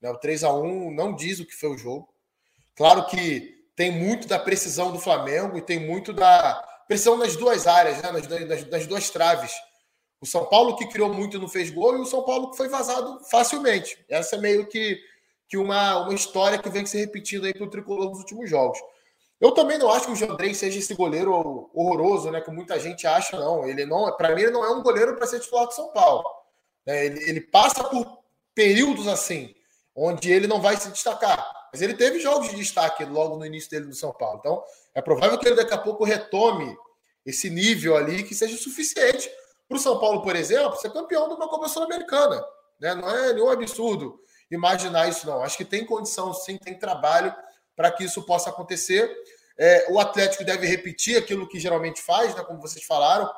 Né? O 3 a 1 não diz o que foi o jogo. Claro que tem muito da precisão do Flamengo e tem muito da precisão nas duas áreas, né? nas, nas, nas duas traves. O São Paulo que criou muito e não fez gol e o São Paulo que foi vazado facilmente. Essa é meio que, que uma, uma história que vem se repetindo aí para o tricolor nos últimos jogos. Eu também não acho que o Jandrei seja esse goleiro horroroso, né? Que muita gente acha, não. Ele não, para mim, ele não é um goleiro para ser titular do São Paulo. É, ele, ele, passa por períodos assim, onde ele não vai se destacar. Mas ele teve jogos de destaque logo no início dele no São Paulo. Então, é provável que ele daqui a pouco retome esse nível ali que seja suficiente para o São Paulo, por exemplo, ser campeão de uma Copa Sul-Americana. Né? Não é nenhum absurdo imaginar isso, não. Acho que tem condição, sim, tem trabalho para que isso possa acontecer. É, o Atlético deve repetir aquilo que geralmente faz, né, como vocês falaram.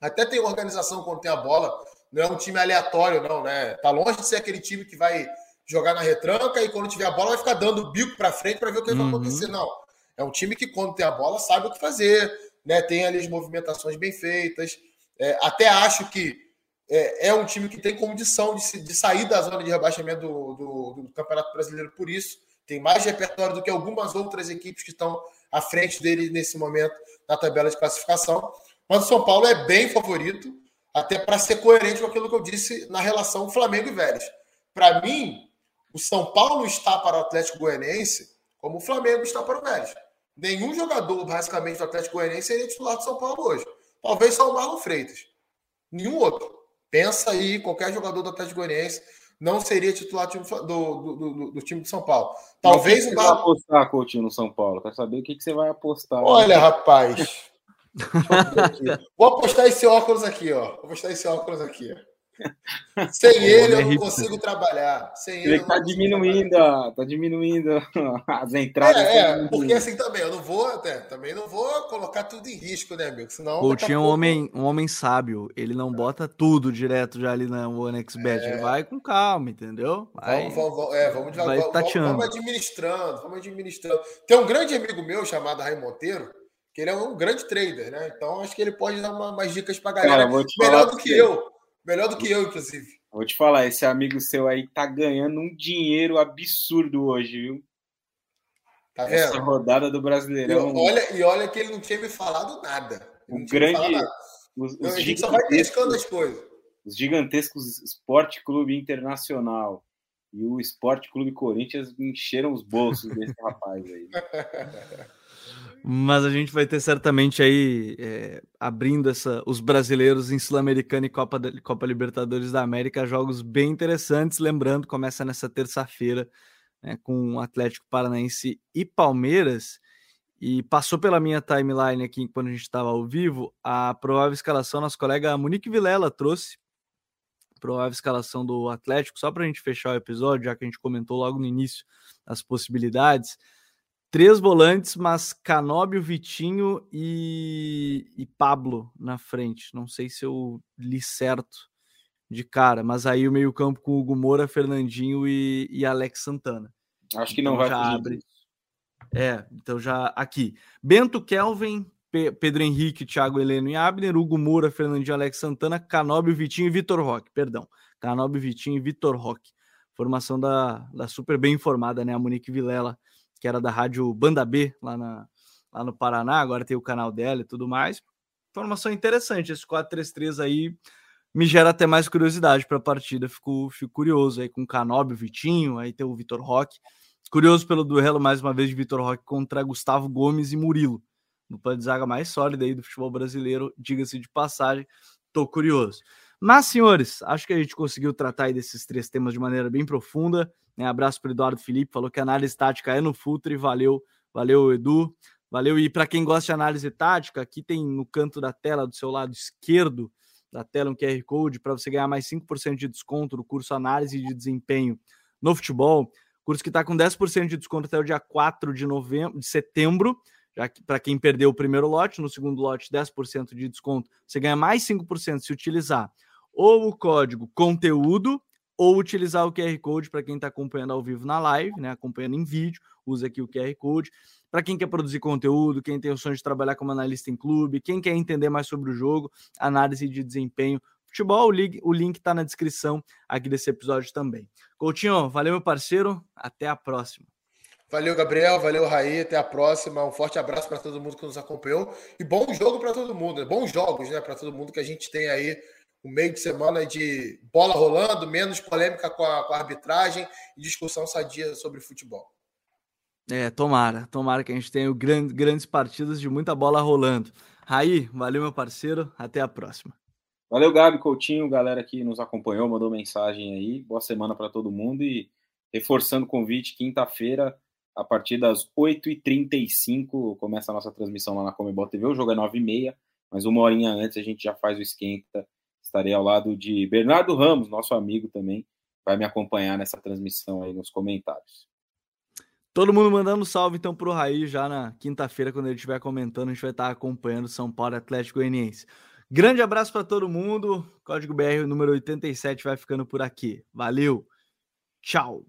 Até tem organização quando tem a bola, não é um time aleatório, não, né? Tá longe de ser aquele time que vai jogar na retranca e quando tiver a bola vai ficar dando bico para frente para ver o que uhum. vai acontecer. Não. É um time que, quando tem a bola, sabe o que fazer, né? tem ali as movimentações bem feitas. É, até acho que é, é, um time que tem condição de, de sair da zona de rebaixamento do, do, do, Campeonato Brasileiro por isso. Tem mais repertório do que algumas outras equipes que estão à frente dele nesse momento na tabela de classificação. Mas o São Paulo é bem favorito, até para ser coerente com aquilo que eu disse na relação Flamengo e Vélez. Para mim, o São Paulo está para o Atlético Goianiense como o Flamengo está para o Vélez. Nenhum jogador, basicamente, do Atlético Goianiense seria titular do São Paulo hoje. Talvez só o Marlon Freitas. Nenhum outro. Pensa aí, qualquer jogador do Atlético Goianiense não seria titular do, do, do, do time de São Paulo. Talvez o, vai apostar, Coutinho, no São Paulo. Quero saber o que, que você vai apostar. Olha, né? rapaz. [laughs] Vou apostar esse óculos aqui, ó. Vou apostar esse óculos aqui, ó. Sem ele eu não consigo trabalhar. Sem ele, ele tá diminuindo, trabalhar. tá diminuindo as entradas. É, é porque assim também, eu não vou, até, também não vou colocar tudo em risco, né, amigo? Senão. Coutinho é um homem, um homem sábio. Ele não bota tudo direto já ali na OneXBet. É. Ele vai com calma, entendeu? Vai, vamos, vamos, é, vamos, vai vamos, vamos administrando, vamos administrando. Tem um grande amigo meu chamado Raim Monteiro, que ele é um grande trader, né? Então acho que ele pode dar uma, umas dicas pra galera. Cara, melhor do que eu. Melhor do que eu, inclusive. Vou te falar, esse amigo seu aí tá ganhando um dinheiro absurdo hoje, viu? Tá vendo? Essa rodada do Brasileirão. E olha, e olha que ele não tinha me falado nada. O grande. Os, os a gente só vai as coisas. Os gigantescos Esporte Clube Internacional e o Esporte Clube Corinthians encheram os bolsos desse [laughs] rapaz aí. Mas a gente vai ter certamente aí é, abrindo essa, os brasileiros em Sul-Americana e Copa, Copa Libertadores da América, jogos bem interessantes. Lembrando, começa nessa terça-feira né, com Atlético Paranaense e Palmeiras. E passou pela minha timeline aqui quando a gente estava ao vivo a provável escalação. Nosso colega Monique Vilela trouxe provável escalação do Atlético, só para a gente fechar o episódio, já que a gente comentou logo no início as possibilidades. Três volantes, mas Canóbio, Vitinho e, e Pablo na frente. Não sei se eu li certo de cara, mas aí o meio-campo com Hugo Moura, Fernandinho e, e Alex Santana. Acho que então não vai já abre. É, então já aqui. Bento Kelvin, Pe Pedro Henrique, Thiago Heleno e Abner, Hugo Moura, Fernandinho, Alex Santana, Canóbio, Vitinho e Vitor Roque. Perdão. Canóbio, Vitinho e Vitor Roque. Formação da, da super bem informada, né? A Monique Vilela que era da rádio Banda B, lá, na, lá no Paraná, agora tem o canal dela e tudo mais. Informação interessante, esse 4-3-3 aí me gera até mais curiosidade para a partida, fico, fico curioso aí com o Canóbio, Vitinho, aí tem o Vitor Roque. Curioso pelo duelo, mais uma vez, de Vitor Roque contra Gustavo Gomes e Murilo. No plano de zaga mais sólida aí do futebol brasileiro, diga-se de passagem, tô curioso. Mas, senhores, acho que a gente conseguiu tratar desses três temas de maneira bem profunda. Né? Abraço para Eduardo Felipe, falou que a análise tática é no Futre. Valeu, valeu, Edu. Valeu. E para quem gosta de análise tática, aqui tem no canto da tela, do seu lado esquerdo da tela, um QR Code para você ganhar mais 5% de desconto no curso Análise de Desempenho no Futebol. Curso que está com 10% de desconto até o dia 4 de novembro, de setembro. Já que para quem perdeu o primeiro lote, no segundo lote, 10% de desconto. Você ganha mais 5% se utilizar ou o código conteúdo ou utilizar o QR Code para quem está acompanhando ao vivo na live, né? Acompanhando em vídeo, usa aqui o QR Code. Para quem quer produzir conteúdo, quem tem o sonho de trabalhar como analista em clube, quem quer entender mais sobre o jogo, análise de desempenho, futebol, o link está na descrição aqui desse episódio também. Coutinho, valeu, meu parceiro. Até a próxima. Valeu, Gabriel. Valeu, Raí. Até a próxima. Um forte abraço para todo mundo que nos acompanhou. E bom jogo para todo mundo. Né? Bons jogos, né? Para todo mundo que a gente tem aí um meio de semana de bola rolando, menos polêmica com a, com a arbitragem e discussão sadia sobre futebol. É, tomara, tomara que a gente tenha grande, grandes partidas de muita bola rolando. Raí, valeu, meu parceiro, até a próxima. Valeu, Gabi Coutinho, galera que nos acompanhou, mandou mensagem aí. Boa semana para todo mundo e reforçando o convite, quinta-feira, a partir das 8h35, começa a nossa transmissão lá na Comebol TV. O jogo é 9h30, mas uma horinha antes a gente já faz o esquenta Estarei ao lado de Bernardo Ramos, nosso amigo também, vai me acompanhar nessa transmissão aí nos comentários. Todo mundo mandando salve então pro Raí já na quinta-feira, quando ele estiver comentando, a gente vai estar acompanhando São Paulo Atlético Goianiense. Grande abraço para todo mundo. Código BR número 87 vai ficando por aqui. Valeu. Tchau.